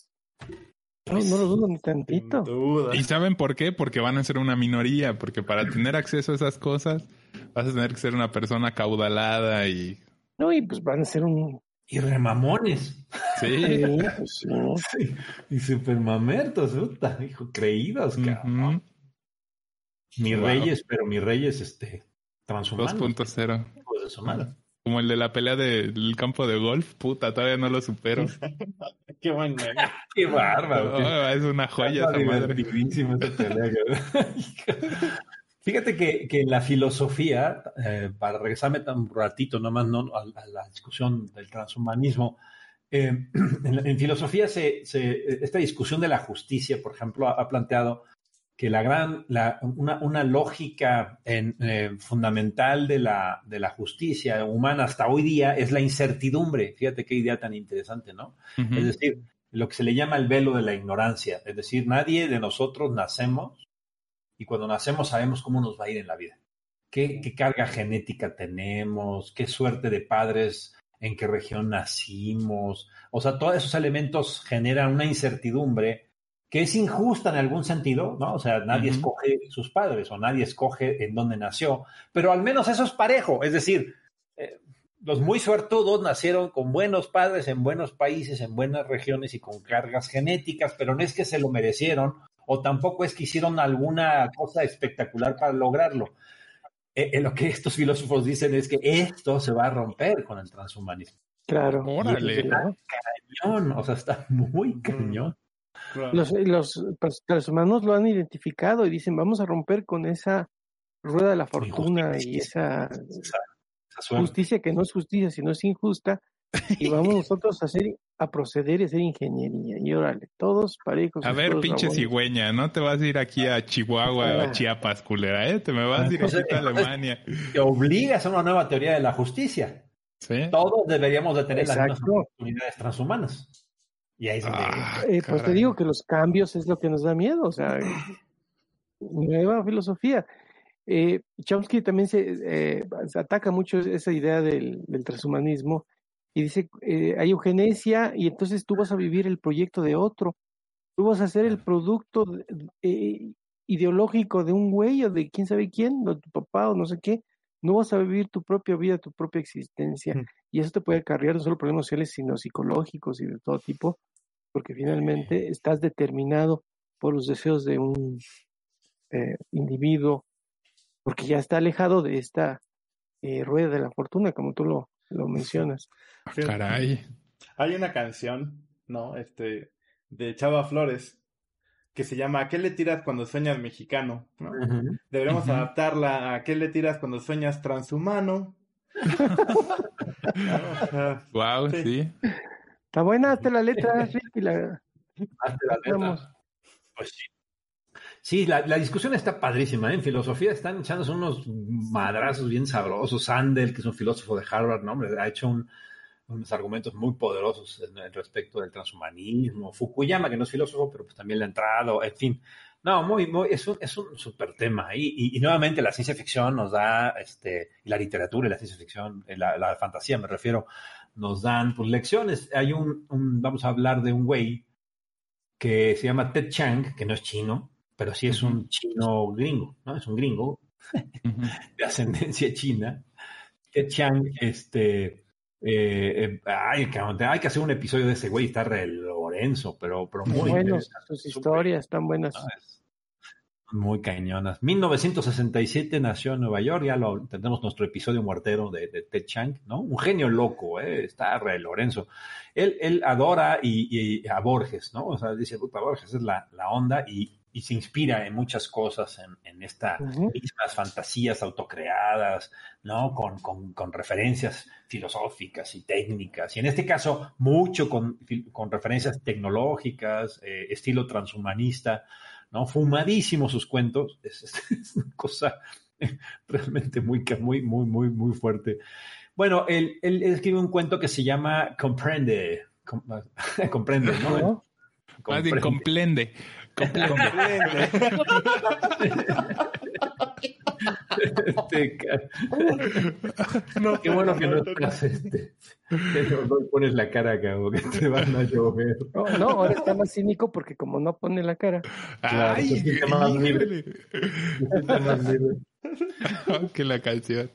No, no lo dudo ni tantito. ¿Y saben por qué? Porque van a ser una minoría, porque para tener acceso a esas cosas vas a tener que ser una persona caudalada y... No, y pues van a ser un... Y remamones. Sí. sí, Y super mamertos, hijo, creídos, cabrón. Mis reyes, pero mis reyes, este, transhumanos. 2.0. Como el de la pelea del campo de golf, puta, todavía no lo supero. Qué bueno. Qué bárbaro. es una joya esa madre. Fíjate que, que, en la filosofía, eh, para regresarme tan ratito nomás no, a, la discusión del transhumanismo, eh, en, filosofía se, se, esta discusión de la justicia, por ejemplo, ha planteado que la gran, la, una, una, lógica en, eh, fundamental de la, de la justicia humana hasta hoy día es la incertidumbre. Fíjate qué idea tan interesante, ¿no? Es decir, lo que se le llama el velo de la ignorancia. Es decir, nadie de nosotros nacemos y cuando nacemos sabemos cómo nos va a ir en la vida. ¿Qué, qué carga genética tenemos? ¿Qué suerte de padres? ¿En qué región nacimos? O sea, todos esos elementos generan una incertidumbre que es injusta en algún sentido, ¿no? O sea, nadie escoge sus padres o nadie escoge en dónde nació, pero al menos eso es parejo, es decir, eh, los muy suertudos nacieron con buenos padres en buenos países, en buenas regiones y con cargas genéticas, pero no es que se lo merecieron o tampoco es que hicieron alguna cosa espectacular para lograrlo. Eh, eh, lo que estos filósofos dicen es que esto se va a romper con el transhumanismo. Claro. Órale. cañón, o sea, está muy cañón. Los, los, pues, humanos lo han identificado y dicen, vamos a romper con esa rueda de la fortuna y esa, justicia que no es justicia, sino es injusta, y vamos nosotros a hacer, a proceder y hacer ingeniería. Y órale, todos parejos. A ver, pinche cigüeña, no te vas a ir aquí a Chihuahua o a ah. Chiapas, culera, ¿eh? Te me vas a ir a Alemania. Te obligas a una nueva teoría de la justicia. Todos deberíamos de tener las mismas oportunidades transhumanas. Y ahí ah, eh, pues te digo que los cambios es lo que nos da miedo, o sea, nueva filosofía. Eh, Chomsky también eh, se, ataca mucho esa idea del, transhumanismo y dice, eh, hay eugenesia y entonces tú vas a vivir el proyecto de otro, tú vas a ser el producto ideológico de un güey o de quién sabe quién, de tu papá o no sé qué, no vas a vivir tu propia vida, tu propia existencia. Y eso te puede acarrear no solo problemas sociales, sino psicológicos y de todo tipo, porque finalmente estás determinado por los deseos de un eh, individuo, porque ya está alejado de esta eh, rueda de la fortuna, como tú lo, lo mencionas. Ah, caray. Hay una canción, ¿no? Este, de Chava Flores, que se llama ¿A qué le tiras cuando sueñas mexicano? ¿no? Deberíamos adaptarla a ¿qué le tiras cuando sueñas transhumano? wow, sí. Está buena hasta la letra, sí, la... Hasta la letra. Pues sí. Sí, la, discusión está padrísima. ¿eh? En filosofía están echándose unos madrazos bien sabrosos. Sandel, que es un filósofo de Harvard, ¿no? ha hecho unos argumentos muy poderosos respecto del transhumanismo. Fukuyama, que no es filósofo, pero pues también le ha entrado, en fin. No, muy, muy, es un, es un super tema. Y, y, nuevamente la ciencia ficción nos da, este, la literatura y la ciencia ficción, eh, la, la fantasía me refiero, nos dan pues, lecciones. Hay un, un, vamos a hablar de un güey que se llama Ted Chang, que no es chino, pero sí es un chino gringo, ¿no? Es un gringo de ascendencia china. Ted Chang, este, eh, eh hay, que, hay, que, hacer un episodio de ese güey, está re Lorenzo, pero, pero muy bueno, sus historias están buenas. Muy cañonas. 1967 nació en Nueva York, ya lo tenemos nuestro episodio muertero de, Ted Chang, ¿no? Un genio loco, ¿eh? Está re Lorenzo. Él, él adora y, a Borges, ¿no? O sea, dice, puta, Borges es la, la onda y y se inspira en muchas cosas en, en estas mismas fantasías autocreadas, ¿no? Con, con, con, referencias filosóficas y técnicas, y en este caso mucho con, con referencias tecnológicas, eh, estilo transhumanista, ¿no? Fumadísimos sus cuentos, es, una cosa realmente muy, muy, muy, muy, muy fuerte. Bueno, él, él escribe un cuento que se llama Comprende, comprende, ¿no? Comprende. comprende. Comprende. Este, no, Qué bueno que no estás este. no, pones la cara acá, que te van a llover. No, no, ahora está más cínico porque como no pone la cara. Claro, Ay, se más libre. más libre. que la canción.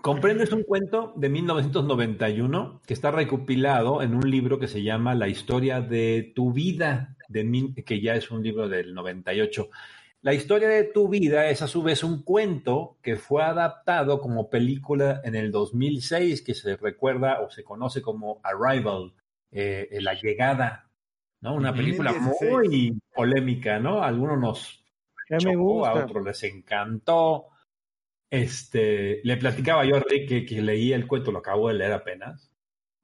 Comprendes un cuento de 1991 que está recopilado en un libro que se llama La historia de tu vida, de que ya es un libro del 98. La historia de tu vida es a su vez un cuento que fue adaptado como película en el 2006, que se recuerda o se conoce como Arrival, eh, La llegada, ¿no? Una película muy polémica, ¿no? A algunos nos chocó, a otros les encantó. Este, le platicaba yo a Rick que, que leí el cuento, lo acabo de leer apenas,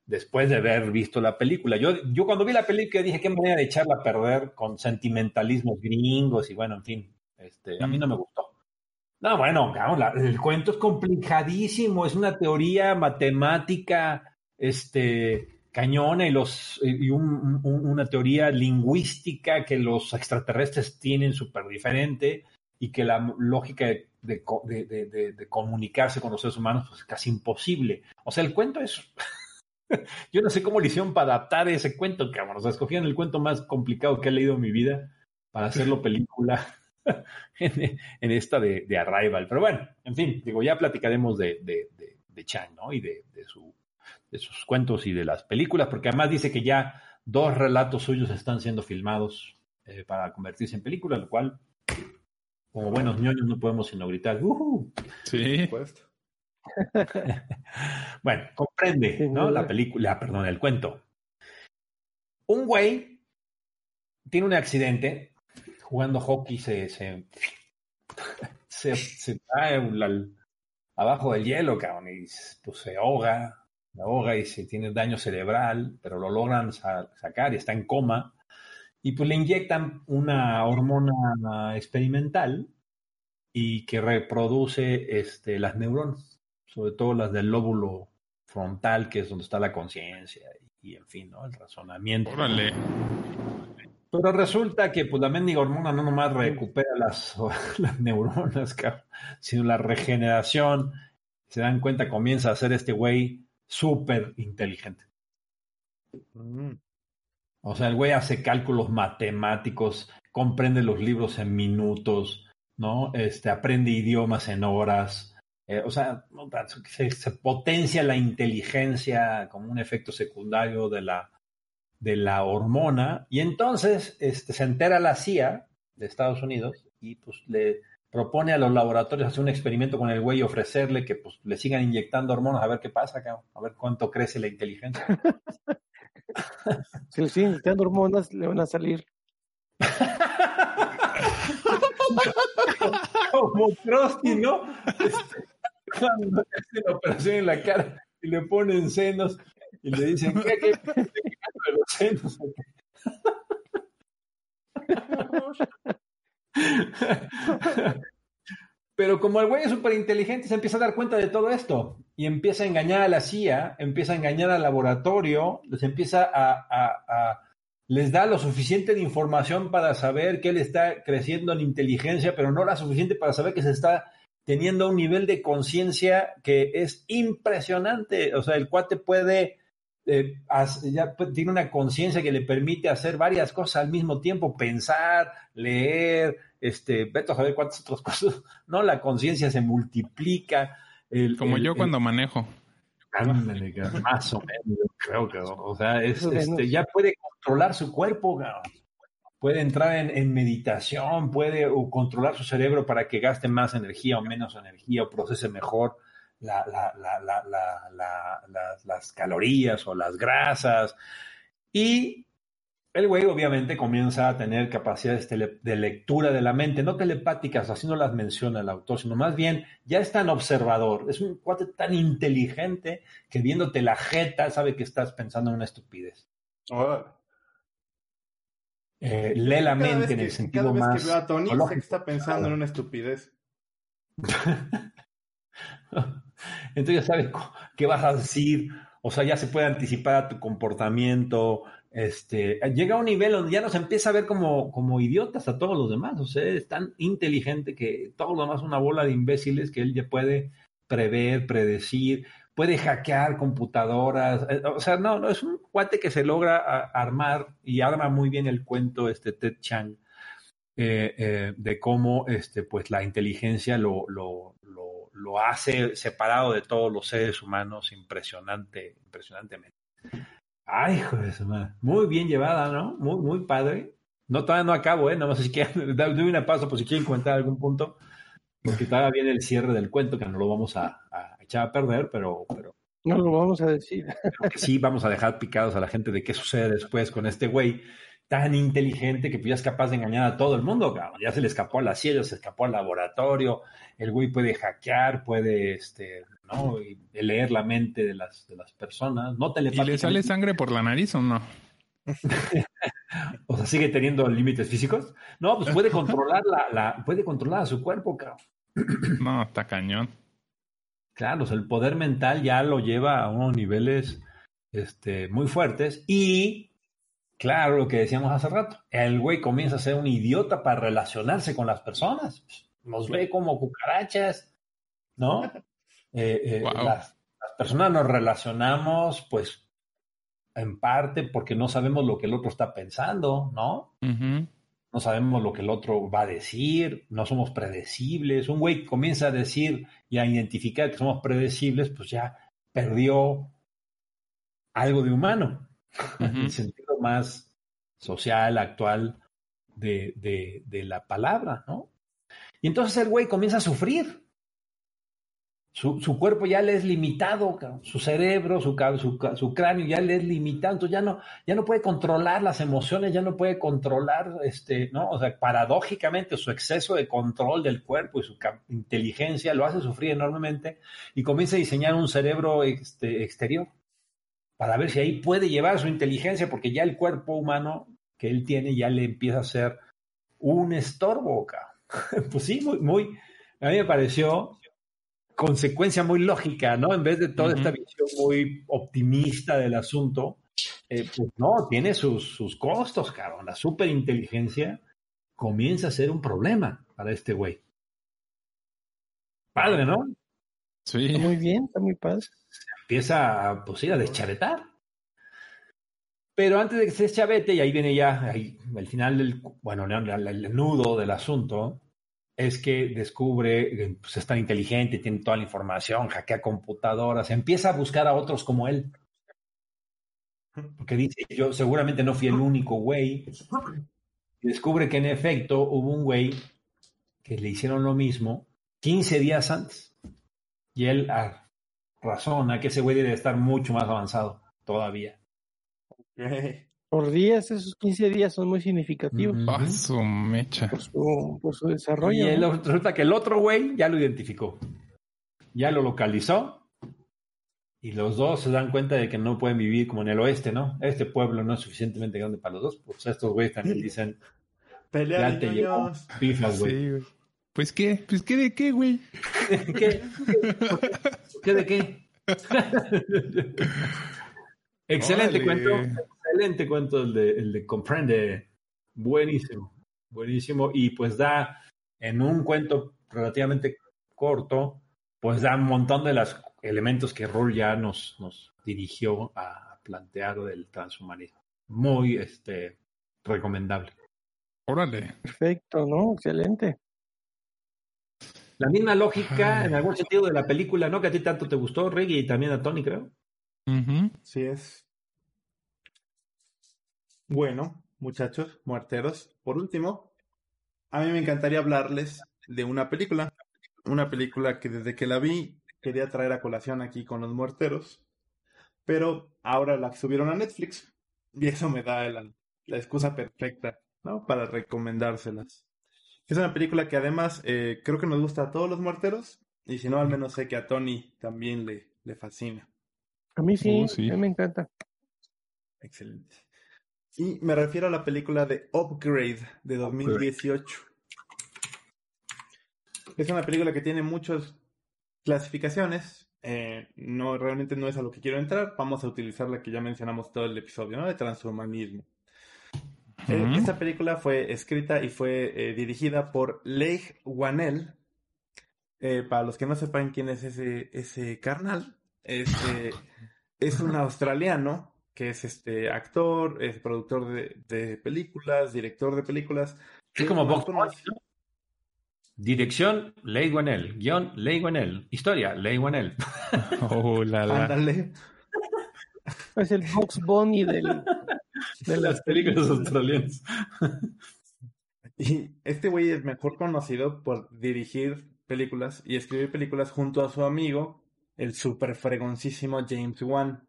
después de haber visto la película. Yo, yo cuando vi la película dije, qué manera de echarla a perder con sentimentalismos gringos y bueno, en fin, este, a mí no me gustó. No, bueno, el cuento es complicadísimo, es una teoría matemática, este, cañona y, los, y una teoría lingüística que los extraterrestres tienen súper diferente y que la lógica de, de, comunicarse con los seres humanos pues, es casi imposible. O sea, el cuento es... Yo no sé cómo le hicieron para adaptar ese cuento, cabrón. O sea, escogieron el cuento más complicado que he leído en mi vida para hacerlo película en, esta de, Arrival. Pero bueno, en fin, digo, ya platicaremos de, de, de Chang, ¿no? Y de, su, de sus cuentos y de las películas, porque además dice que ya dos relatos suyos están siendo filmados eh, para convertirse en película, lo cual como buenos ñoños no podemos sino gritar, ¡Uh! Sí. bueno, comprende, ¿no? La película, perdón, el cuento. Un güey tiene un accidente jugando hockey, se, se, se, cae abajo del hielo, cabrón, y pues se ahoga, se ahoga y se tiene daño cerebral, pero lo logran sacar y está en coma y pues le inyectan una hormona experimental y que reproduce este, las neuronas, sobre todo las del lóbulo frontal, que es donde está la conciencia y, en fin, ¿no? El razonamiento. Órale. Pero resulta que pues, la mendiga hormona no nomás recupera las, las neuronas, sino la regeneración. Se dan cuenta, comienza a ser este güey súper inteligente. Mm. O sea, el güey hace cálculos matemáticos, comprende los libros en minutos, ¿no? Este, aprende idiomas en horas. Eh, o sea, se, potencia la inteligencia como un efecto secundario de la, de la hormona. Y entonces este, se entera la CIA de Estados Unidos y pues le propone a los laboratorios hacer un experimento con el güey y ofrecerle que pues le sigan inyectando hormonas a ver qué pasa, a ver cuánto crece la inteligencia. si le siguen inyectando hormonas, le van a salir. Como Krusty, ¿no? Este, cuando hace la operación en la cara y le ponen senos y le dicen, ¿qué? ¿Qué? ¿Qué? los senos? Pero como el güey es súper inteligente, se empieza a dar cuenta de todo esto y empieza a engañar a la CIA, empieza a engañar al laboratorio, les empieza a, les da lo suficiente de información para saber que él está creciendo en inteligencia, pero no la suficiente para saber que se está teniendo un nivel de conciencia que es impresionante. O sea, el cuate puede, eh, ya tiene una conciencia que le permite hacer varias cosas al mismo tiempo, pensar, leer, este, vete a saber cuántas otras cosas, ¿no? La conciencia se multiplica. Como yo cuando manejo. más o menos, creo que, o sea, este, ya puede controlar su cuerpo, puede entrar en, meditación, puede controlar su cerebro para que gaste más energía o menos energía o procese mejor la, las calorías o las grasas. Y el güey obviamente comienza a tener capacidades de lectura de la mente, no telepáticas, así no las menciona el autor, sino más bien ya es tan observador, es un cuate tan inteligente que viéndote la jeta sabe que estás pensando en una estupidez. Eh, lee la mente en el sentido cada vez que veo a Tony, está pensando en una estupidez. Entonces ya sabes qué vas a decir, o sea, ya se puede anticipar a tu comportamiento, este, llega a un nivel donde ya nos empieza a ver como, como idiotas a todos los demás. O sea, es tan inteligente que todo lo demás es una bola de imbéciles que él ya puede prever, predecir, puede hackear computadoras. Eh, o sea, no, no, es un cuate que se logra armar y arma muy bien el cuento, este Ted Chang, eh, eh, de cómo este, pues, la inteligencia lo, lo, lo, hace separado de todos los seres humanos impresionante, impresionantemente. Ay, joder, muy bien llevada, ¿no? Muy, muy padre. No, todavía no acabo, ¿eh? Nada más si quieren, doy una pausa por si quieren comentar algún punto, porque todavía viene el cierre del cuento, que no lo vamos a, echar a perder, pero, pero... No lo vamos a decir. sí, vamos a dejar picados a la gente de qué sucede después con este güey tan inteligente que pues ya es capaz de engañar a todo el mundo, cabrón. Ya se le escapó a la CIA, se escapó al laboratorio, el güey puede hackear, puede este, ¿no? Y leer la mente de las, de las personas, no ¿Y le sale sangre por la nariz o no? o sea, sigue teniendo límites físicos. No, pues puede controlar la, puede controlar a su cuerpo, cabrón. no, está cañón. Claro, o sea, el poder mental ya lo lleva a unos niveles este, muy fuertes y claro, lo que decíamos hace rato, el güey comienza a ser un idiota para relacionarse con las personas. Nos ve como cucarachas, ¿no? Eh, eh, las, personas nos relacionamos, pues, en parte porque no sabemos lo que el otro está pensando, ¿no? No sabemos lo que el otro va a decir, no somos predecibles. Un güey comienza a decir y a identificar que somos predecibles, pues ya perdió algo de humano, en el sentido más social, actual de, de, de la palabra, ¿no? Y entonces el güey comienza a sufrir su, cuerpo ya le es limitado, su cerebro, su, cráneo ya le es limitado, entonces ya no, ya no puede controlar las emociones, ya no puede controlar, este, ¿no? O sea, paradójicamente su exceso de control del cuerpo y su inteligencia lo hace sufrir enormemente y comienza a diseñar un cerebro este, exterior para ver si ahí puede llevar su inteligencia, porque ya el cuerpo humano que él tiene ya le empieza a ser un estorbo, pues sí, muy, muy, a mí me pareció consecuencia muy lógica, ¿no? En vez de toda esta visión muy optimista del asunto, eh, pues no, tiene sus, sus costos, cabrón. La superinteligencia comienza a ser un problema para este güey. Padre, ¿no? Sí. Está muy bien, está muy padre. Se empieza pues, a deschavetar. Pero antes de que se deschavete, y ahí viene ya ahí, el final del, bueno, el nudo del asunto, es que descubre, pues es tan inteligente, tiene toda la información, hackea computadoras, empieza a buscar a otros como él. Porque dice, yo seguramente no fui el único güey. Descubre que en efecto hubo un güey que le hicieron lo mismo 15 días antes. Y él ah, razona que ese güey debe estar mucho más avanzado todavía por días, esos 15 días son muy significativos. su mecha. Por su, desarrollo. Y resulta que el otro güey ya lo identificó. Ya lo localizó. Y los dos se dan cuenta de que no pueden vivir como en el oeste, ¿no? Este pueblo no es suficientemente grande para los dos. Pues estos güeyes también dicen, Pelea de ñoños. güey. Pues qué, pues qué de qué, güey. ¿Qué? ¿Qué de qué? excelente cuento, excelente cuento el de, el de Comprende. Buenísimo, buenísimo. Y pues da en un cuento relativamente corto, pues da un montón de los elementos que Roll ya nos, nos dirigió a plantear del transhumanismo. Muy este, recomendable. Órale. Perfecto, ¿no? Excelente. La misma lógica, en algún sentido, de la película, ¿no? Que a ti tanto te gustó, Reggie, y también a Tony, creo. Sí es. Bueno, muchachos, muerteros. Por último, a mí me encantaría hablarles de una película. Una película que desde que la vi quería traer a colación aquí con los muerteros. Pero ahora la subieron a Netflix. Y eso me da la, excusa perfecta, ¿no? Para recomendárselas. Es una película que además eh, creo que nos gusta a todos los muerteros. Y si no, al menos sé que a Tony también le fascina. A mí sí, oh, sí. a mí me encanta. Excelente. Y me refiero a la película de Upgrade de 2018. Es una película que tiene muchas clasificaciones. Eh, no, realmente no es a lo que quiero entrar. Vamos a utilizar la que ya mencionamos todo el episodio, ¿no? De transhumanismo. Eh, esta película fue escrita y fue eh, dirigida por Leigh Whannell. Eh, para los que no sepan quién es ese, ese carnal, este, es un australiano que es este actor, es productor de, películas, director de películas. Es como Box Dirección, Leigh Whannell. Guión, Leigh Whannell. Historia, Leigh Whannell. Oh, la, la. Ándale. Es el Box Bunny del, de las películas australianas. Y este güey es mejor conocido por dirigir películas y escribir películas junto a su amigo, el super fregoncísimo James Wan.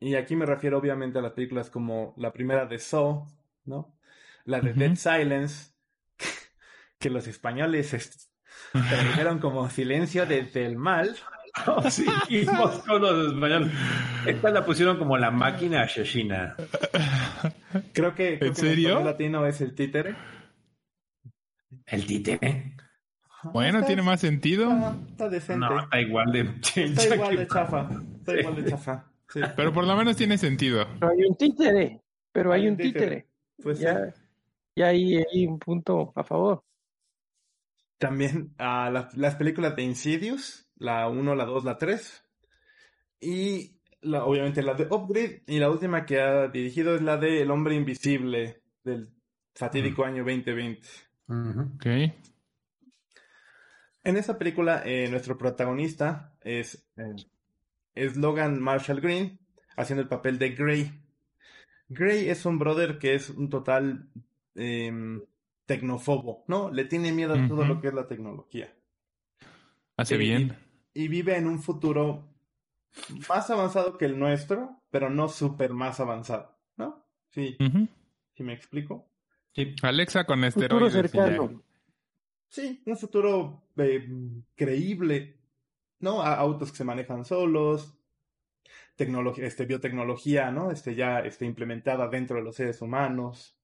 Y aquí me refiero obviamente a las películas como la primera de Saw, ¿no? La de Dead Silence, que los españoles tradujeron como Silencio desde el mal. Oh, sí, con los españoles. Esta la pusieron como la máquina asesina. Creo que, ¿En serio? el latino es el títere. ¿El títere? Bueno, tiene más sentido. Está, decente. No, está igual de... Está igual de chafa. Está igual de chafa. Pero por lo menos tiene sentido. Pero hay un títere. Pero hay, un títere. Pues ya, ya hay, hay, un punto a favor. También a las, las películas de Insidious la 1, la 2, la 3. Y la, obviamente la de Upgrade. Y la última que ha dirigido es la de El Hombre Invisible del fatídico año 2020. Ok. En esa película, eh, nuestro protagonista es, eh, es Logan Marshall Green, haciendo el papel de Gray. Gray es un brother que es un total em, tecnofobo, ¿no? Le tiene miedo a todo lo que es la tecnología. Hace bien y vive en un futuro más avanzado que el nuestro, pero no súper más avanzado, ¿no? Sí. ¿Sí me explico? Sí. Alexa con esteroides. Futuro cercano. Sí, un futuro eh, creíble, ¿no? autos que se manejan solos, tecnología, este, biotecnología, ¿no? Este, ya este, implementada dentro de los seres humanos,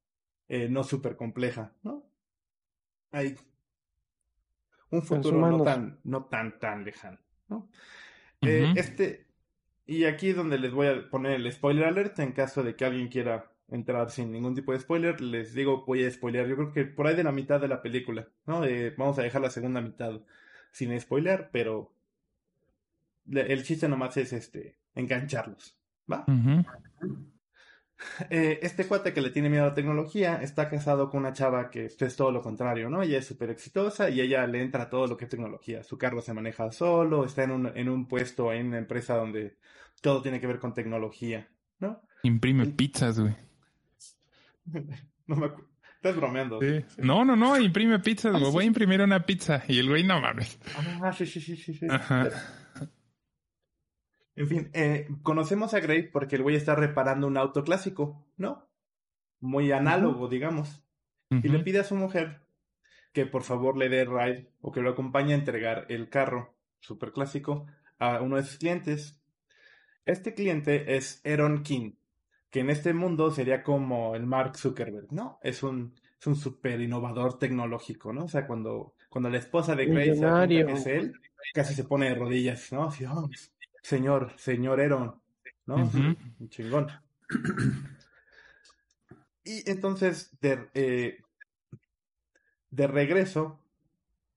eh, no súper compleja, ¿no? Hay un futuro no tan, no tan, tan lejano, ¿no? Eh, este, y aquí es donde les voy a poner el spoiler alert en caso de que alguien quiera entrar sin ningún tipo de spoiler, les digo, voy a spoilear, yo creo que por ahí de la mitad de la película, ¿no? vamos a dejar la segunda mitad sin spoiler, pero el chiste nomás es este, engancharlos, ¿va? Eh, este cuate que le tiene miedo a la tecnología está casado con una chava que es todo lo contrario, ¿no? Ella es súper exitosa y ella le entra todo lo que es tecnología. Su carro se maneja solo, está en un, en un puesto en una empresa donde todo tiene que ver con tecnología, ¿no? Imprime pizzas, güey. no me acuerdo. Estás bromeando. No, no, no, imprime pizzas, güey. Ah, Voy a imprimir una pizza. Y el güey, no mames. Ah, sí, sí, sí, sí. Ajá. En fin, eh, conocemos a Gray porque el güey está reparando un auto clásico, ¿no? Muy análogo, digamos. Y le pide a su mujer que por favor le dé ride o que lo acompañe a entregar el carro super clásico a uno de sus clientes. Este cliente es Aaron King, que en este mundo sería como el Mark Zuckerberg, ¿no? Es un es un súper innovador tecnológico, ¿no? O sea, cuando, cuando la esposa de Grey se que es él, casi se pone de rodillas, ¿no? Así, oh, señor, señor Eron, ¿no? Un chingón. Y entonces, de, eh, de regreso,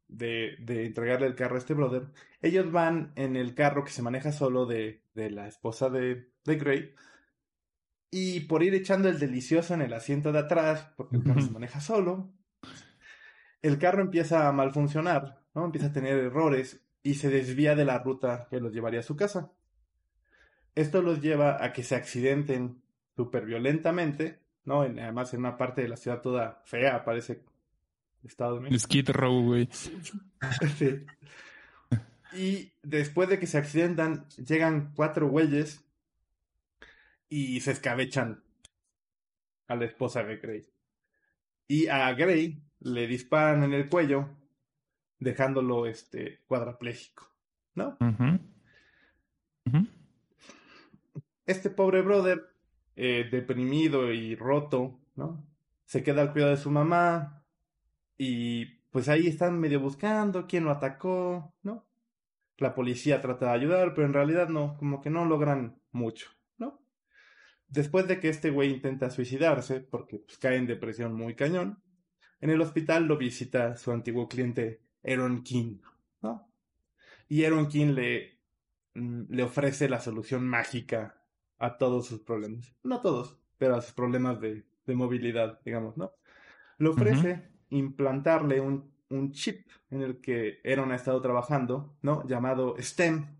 de, de, entregarle el carro a este brother, ellos van en el carro que se maneja solo de, de la esposa de, de Grey. Y por ir echando el delicioso en el asiento de atrás, porque el carro se maneja solo, el carro empieza a mal funcionar, ¿no? Empieza a tener errores y se desvía de la ruta que los llevaría a su casa. Esto los lleva a que se accidenten súper violentamente, ¿no? además en una parte de la ciudad toda fea, parece Estado de Skid Row, güey. sí. Y después de que se accidentan, llegan cuatro güeyes y se escabechan a la esposa de Grey. Y a Grey le disparan en el cuello, dejándolo este cuadraplégico, ¿no? Este pobre brother, eh, deprimido y roto, ¿no? Se queda al cuidado de su mamá y pues ahí están medio buscando quién lo atacó, ¿no? La policía trata de ayudar, pero en realidad no, como que no logran mucho. Después de que este güey intenta suicidarse, porque pues, cae en depresión muy cañón, en el hospital lo visita su antiguo cliente Aaron King, ¿no? Y Aaron King le, mm, le ofrece la solución mágica a todos sus problemas. No todos, pero a sus problemas de, de movilidad, digamos, ¿no? Le ofrece implantarle un, un, chip en el que Aaron ha estado trabajando, ¿no? Llamado STEM,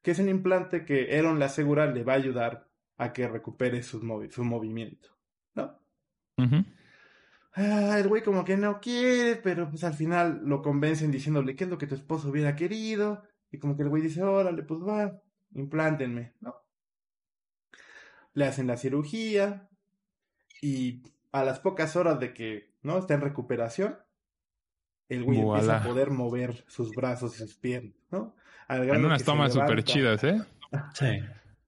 que es un implante que Aaron le asegura le va a ayudar a que recupere su, su movimiento, ¿no? Ah, el güey como que no quiere, pero pues al final lo convencen diciéndole qué es lo que tu esposo hubiera querido. Y como que el güey dice, órale, pues va, implántenme, ¿no? Le hacen la cirugía y a las pocas horas de que, ¿no? Está en recuperación, el güey empieza a poder mover sus brazos y sus piernas, ¿no? en unas tomas súper chidas, ¿eh? Sí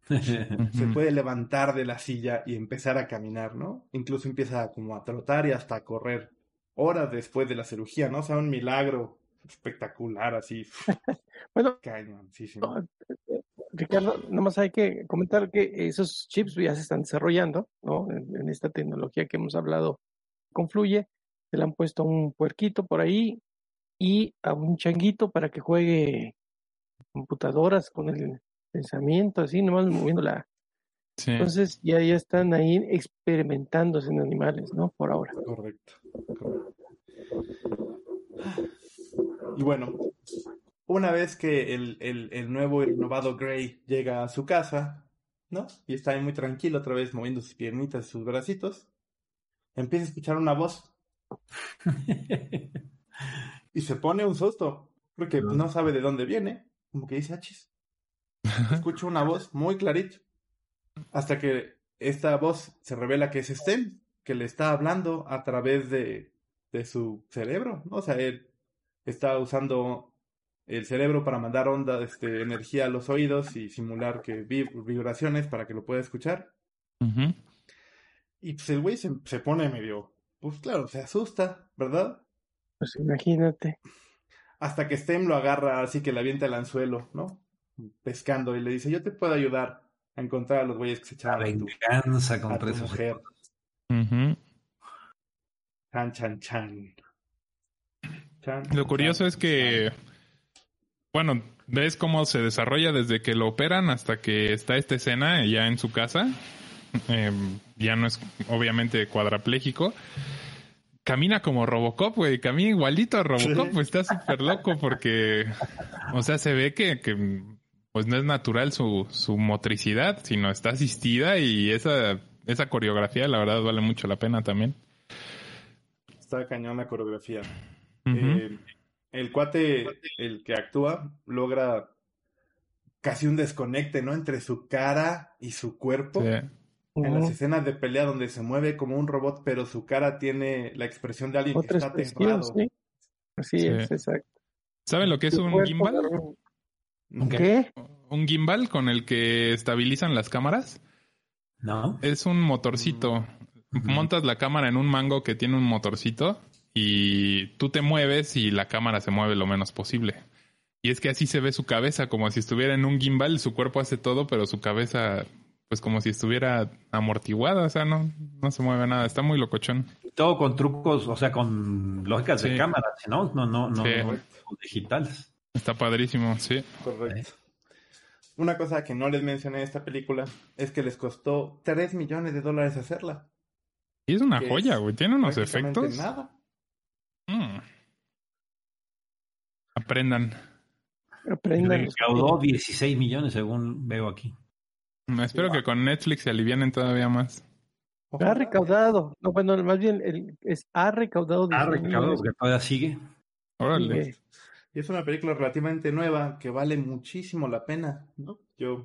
se puede levantar de la silla y empezar a caminar, ¿no? Incluso empieza como a trotar y hasta a correr horas después de la cirugía, ¿no? O sea, un milagro espectacular así. bueno, Ricardo, nada más hay que comentar que esos chips ya se están desarrollando, ¿no? En, esta tecnología que hemos hablado confluye, se le han puesto un puerquito por ahí y a un changuito para que juegue computadoras con el pensamiento, así, nomás moviendo la... Entonces ya, ya están ahí experimentándose en animales, ¿no? Por ahora. Correcto. Y bueno, una vez que el, el, el nuevo y renovado Gray llega a su casa, ¿no? Y está ahí muy tranquilo, otra vez moviendo sus piernitas y sus bracitos, empieza a escuchar una voz. y se pone un susto, porque no sabe de dónde viene. Como que dice, achis, escucho una voz muy clarita. Hasta que esta voz se revela que es Stem, que le está hablando a través de, de su cerebro. ¿no? O sea, él está usando el cerebro para mandar onda, este, energía a los oídos y simular que vibraciones para que lo pueda escuchar. Y pues el güey se, se, pone medio, pues claro, se asusta, ¿verdad? Pues imagínate. Hasta que Stem lo agarra así que le avienta el anzuelo, ¿no? Pescando y le dice, yo te puedo ayudar a encontrar a los güeyes que se echaron venganza a tu, mujer. Chan, chan, chan. Lo curioso es que, bueno, ves cómo se desarrolla desde que lo operan hasta que está esta escena ya en su casa. Em, ya no es obviamente cuadraplégico. Camina como Robocop, güey. Camina igualito a Robocop. Está súper loco porque, o sea, se ve que, que pues no es natural su, su motricidad, sino está asistida y esa, esa coreografía la verdad vale mucho la pena también. Está cañón la coreografía. Eh, el cuate, el que actúa, logra casi un desconecte, ¿no? Entre su cara y su cuerpo. En las escenas de pelea donde se mueve como un robot, pero su cara tiene la expresión de alguien que está aterrado. ¿sí? Así es, exacto. ¿Saben lo que es un gimbal? ¿Qué? Un gimbal con el que estabilizan las cámaras. No. Es un motorcito. montas la cámara en un mango que tiene un motorcito y tú te mueves y la cámara se mueve lo menos posible. Y es que así se ve su cabeza, como si estuviera en un gimbal, su cuerpo hace todo, pero su cabeza, pues como si estuviera amortiguada, o sea, no, no se mueve nada, está muy locochón. Todo con trucos, o sea, con lógicas de cámara, ¿no? No, no, no, no digitales. Está padrísimo, sí. Correcto. Una cosa que no les mencioné en esta película es que les costó 3 millones de dólares hacerla. Y es una joya, güey. Tiene unos efectos. Nada. Mm. Aprendan. Aprendan. Recaudó 16 millones, según veo aquí. Espero que con Netflix se alivianen todavía más. Ha recaudado. No, bueno, más bien el, es, ha recaudado. Ha recaudado, que todavía sigue. Órale. Y es una película relativamente nueva que vale muchísimo la pena, ¿no? Yo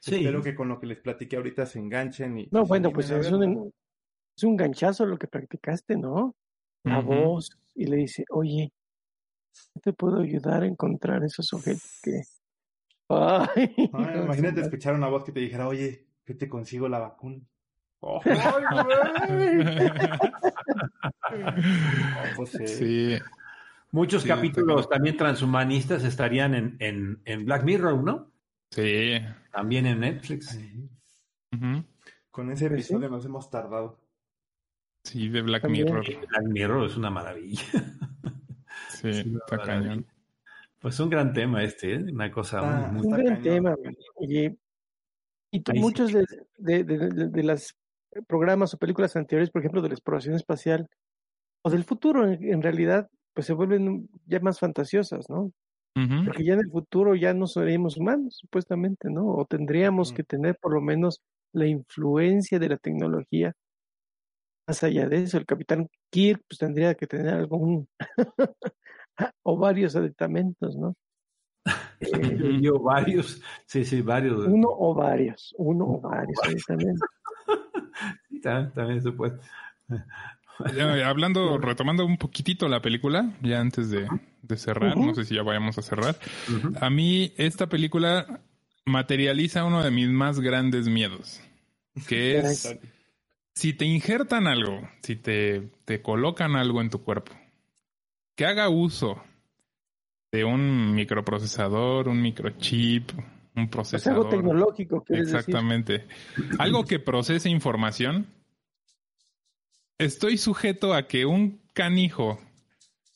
espero que con lo que les platiqué ahorita se enganchen y... No, bueno, pues es un, es un ganchazo lo que practicaste, ¿no? La voz y le dice, oye, te puedo ayudar a encontrar esos objetos que... Ay, imagínate escuchar una voz que te dijera, oye, que te consigo la vacuna. Pues sí. Muchos capítulos también transhumanistas estarían en, en, en, Black Mirror, ¿no? Sí. También en Netflix. Con ese episodio nos hemos tardado. Sí, de Black Mirror. Black Mirror es una maravilla. Sí, está cañón. Pues un gran tema este, ¿eh? una cosa muy, Un gran tema. Y, y muchos de, de, de, de los programas o películas anteriores, por ejemplo, de la exploración espacial, o del futuro en realidad, pues se vuelven ya más fantasiosas, ¿no? Porque ya en el futuro ya no seríamos humanos, supuestamente, ¿no? O tendríamos que tener por lo menos la influencia de la tecnología. Más allá de eso, el capitán Kirk pues tendría que tener algún o varios aditamentos, ¿no? Eh, Yo varios, sí, sí, varios. Uno o varios, uno o varios aditamentos. sí, también, también se puede. Hablando, retomando un poquitito la película, ya antes de, cerrar, no sé si ya vayamos a cerrar. A mí esta película materializa uno de mis más grandes miedos, que es si te injertan algo, si te, te colocan algo en tu cuerpo, que haga uso de un microprocesador, un microchip, un procesador. algo tecnológico. Exactamente. Algo que procese información estoy sujeto a que un canijo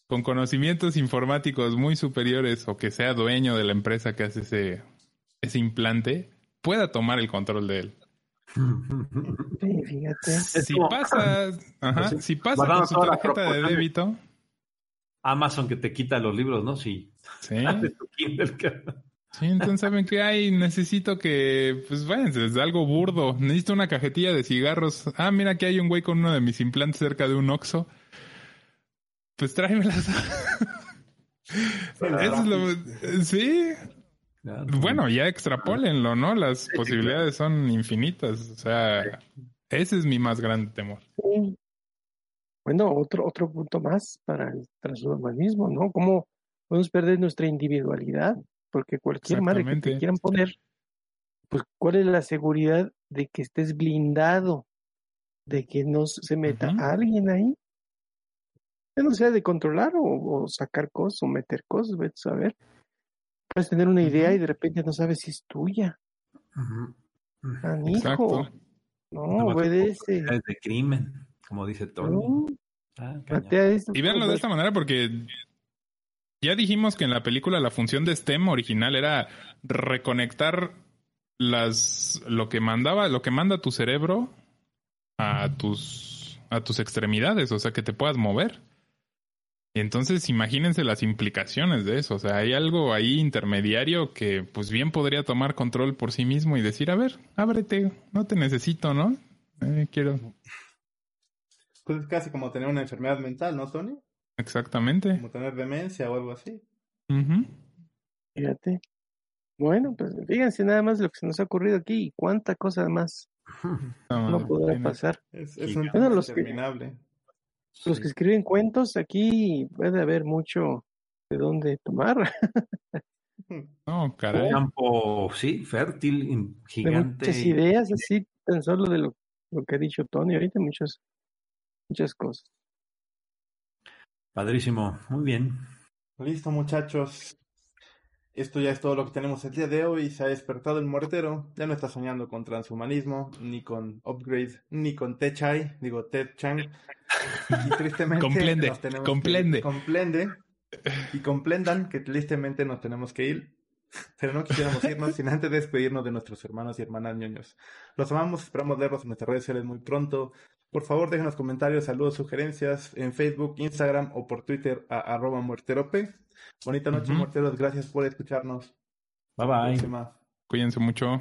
con conocimientos informáticos muy superiores o que sea dueño de la empresa que hace ese, ese implante pueda tomar el control de él. Sí, fíjate. Si pasa, ajá, pues si pasa con su tarjeta de débito. Amazon que te quita los libros, ¿no? Sí. Sí. Sí, entonces saben que hay, necesito que, pues váyanse, es algo burdo. Necesito una cajetilla de cigarros. Ah, mira que hay un güey con uno de mis implantes cerca de un Oxxo. Pues tráemelas. es lo, sí. Bueno, ya extrapólenlo, ¿no? Las posibilidades son infinitas. O sea, ese es mi más grande temor. Bueno, otro, otro punto más para el transhumanismo, ¿no? ¿Cómo podemos perder nuestra individualidad? Porque cualquier madre que te quieran poner, pues cuál es la seguridad de que estés blindado, de que no se meta alguien ahí. Ya no sea de controlar o, sacar cosas o meter cosas, vete a ver. Puedes tener una idea y de repente no sabes si es tuya. Anijo. No, obedece. Es de crimen, como dice Tony. Ah, y véanlo de esta manera porque ya dijimos que en la película la función de STEM original era reconectar las lo que mandaba, lo que manda tu cerebro a tus a tus extremidades, o sea, que te puedas mover. Entonces imagínense las implicaciones de eso, o sea, hay algo ahí intermediario que pues bien podría tomar control por sí mismo y decir, a ver, ábrete, no te necesito, ¿no? Eh, quiero. Pues es casi como tener una enfermedad mental, ¿no, Tony? Exactamente. Como tener demencia o algo así. Fíjate. Bueno, pues fíjense nada más lo que se nos ha ocurrido aquí y cuánta cosa más no, podrá pasar. Es, un tema los interminable. Que, Los que escriben cuentos, aquí puede haber mucho de dónde tomar. no, caray. Un campo, sí, fértil, gigante. muchas ideas así, tan solo de lo lo que ha dicho Tony ahorita, muchas, muchas cosas. Padrísimo, muy bien. Listo, muchachos. Esto ya es todo lo que tenemos el día de hoy. Se ha despertado el muertero. Ya no está soñando con transhumanismo, ni con upgrade, ni con Techai, digo Ted Chang. Y tristemente. comprende, comprende. comprende. Y comprendan que tristemente nos tenemos que ir. Pero no quisiéramos irnos sin antes despedirnos de nuestros hermanos y hermanas ñoños. Los amamos, esperamos verlos en nuestras redes sociales muy pronto. Por favor, déjenos comentarios, saludos, sugerencias en Facebook, Instagram o por Twitter a arroba muerterope. Bonita noche, muerteros. Gracias por escucharnos. Bye bye. Cuídense mucho.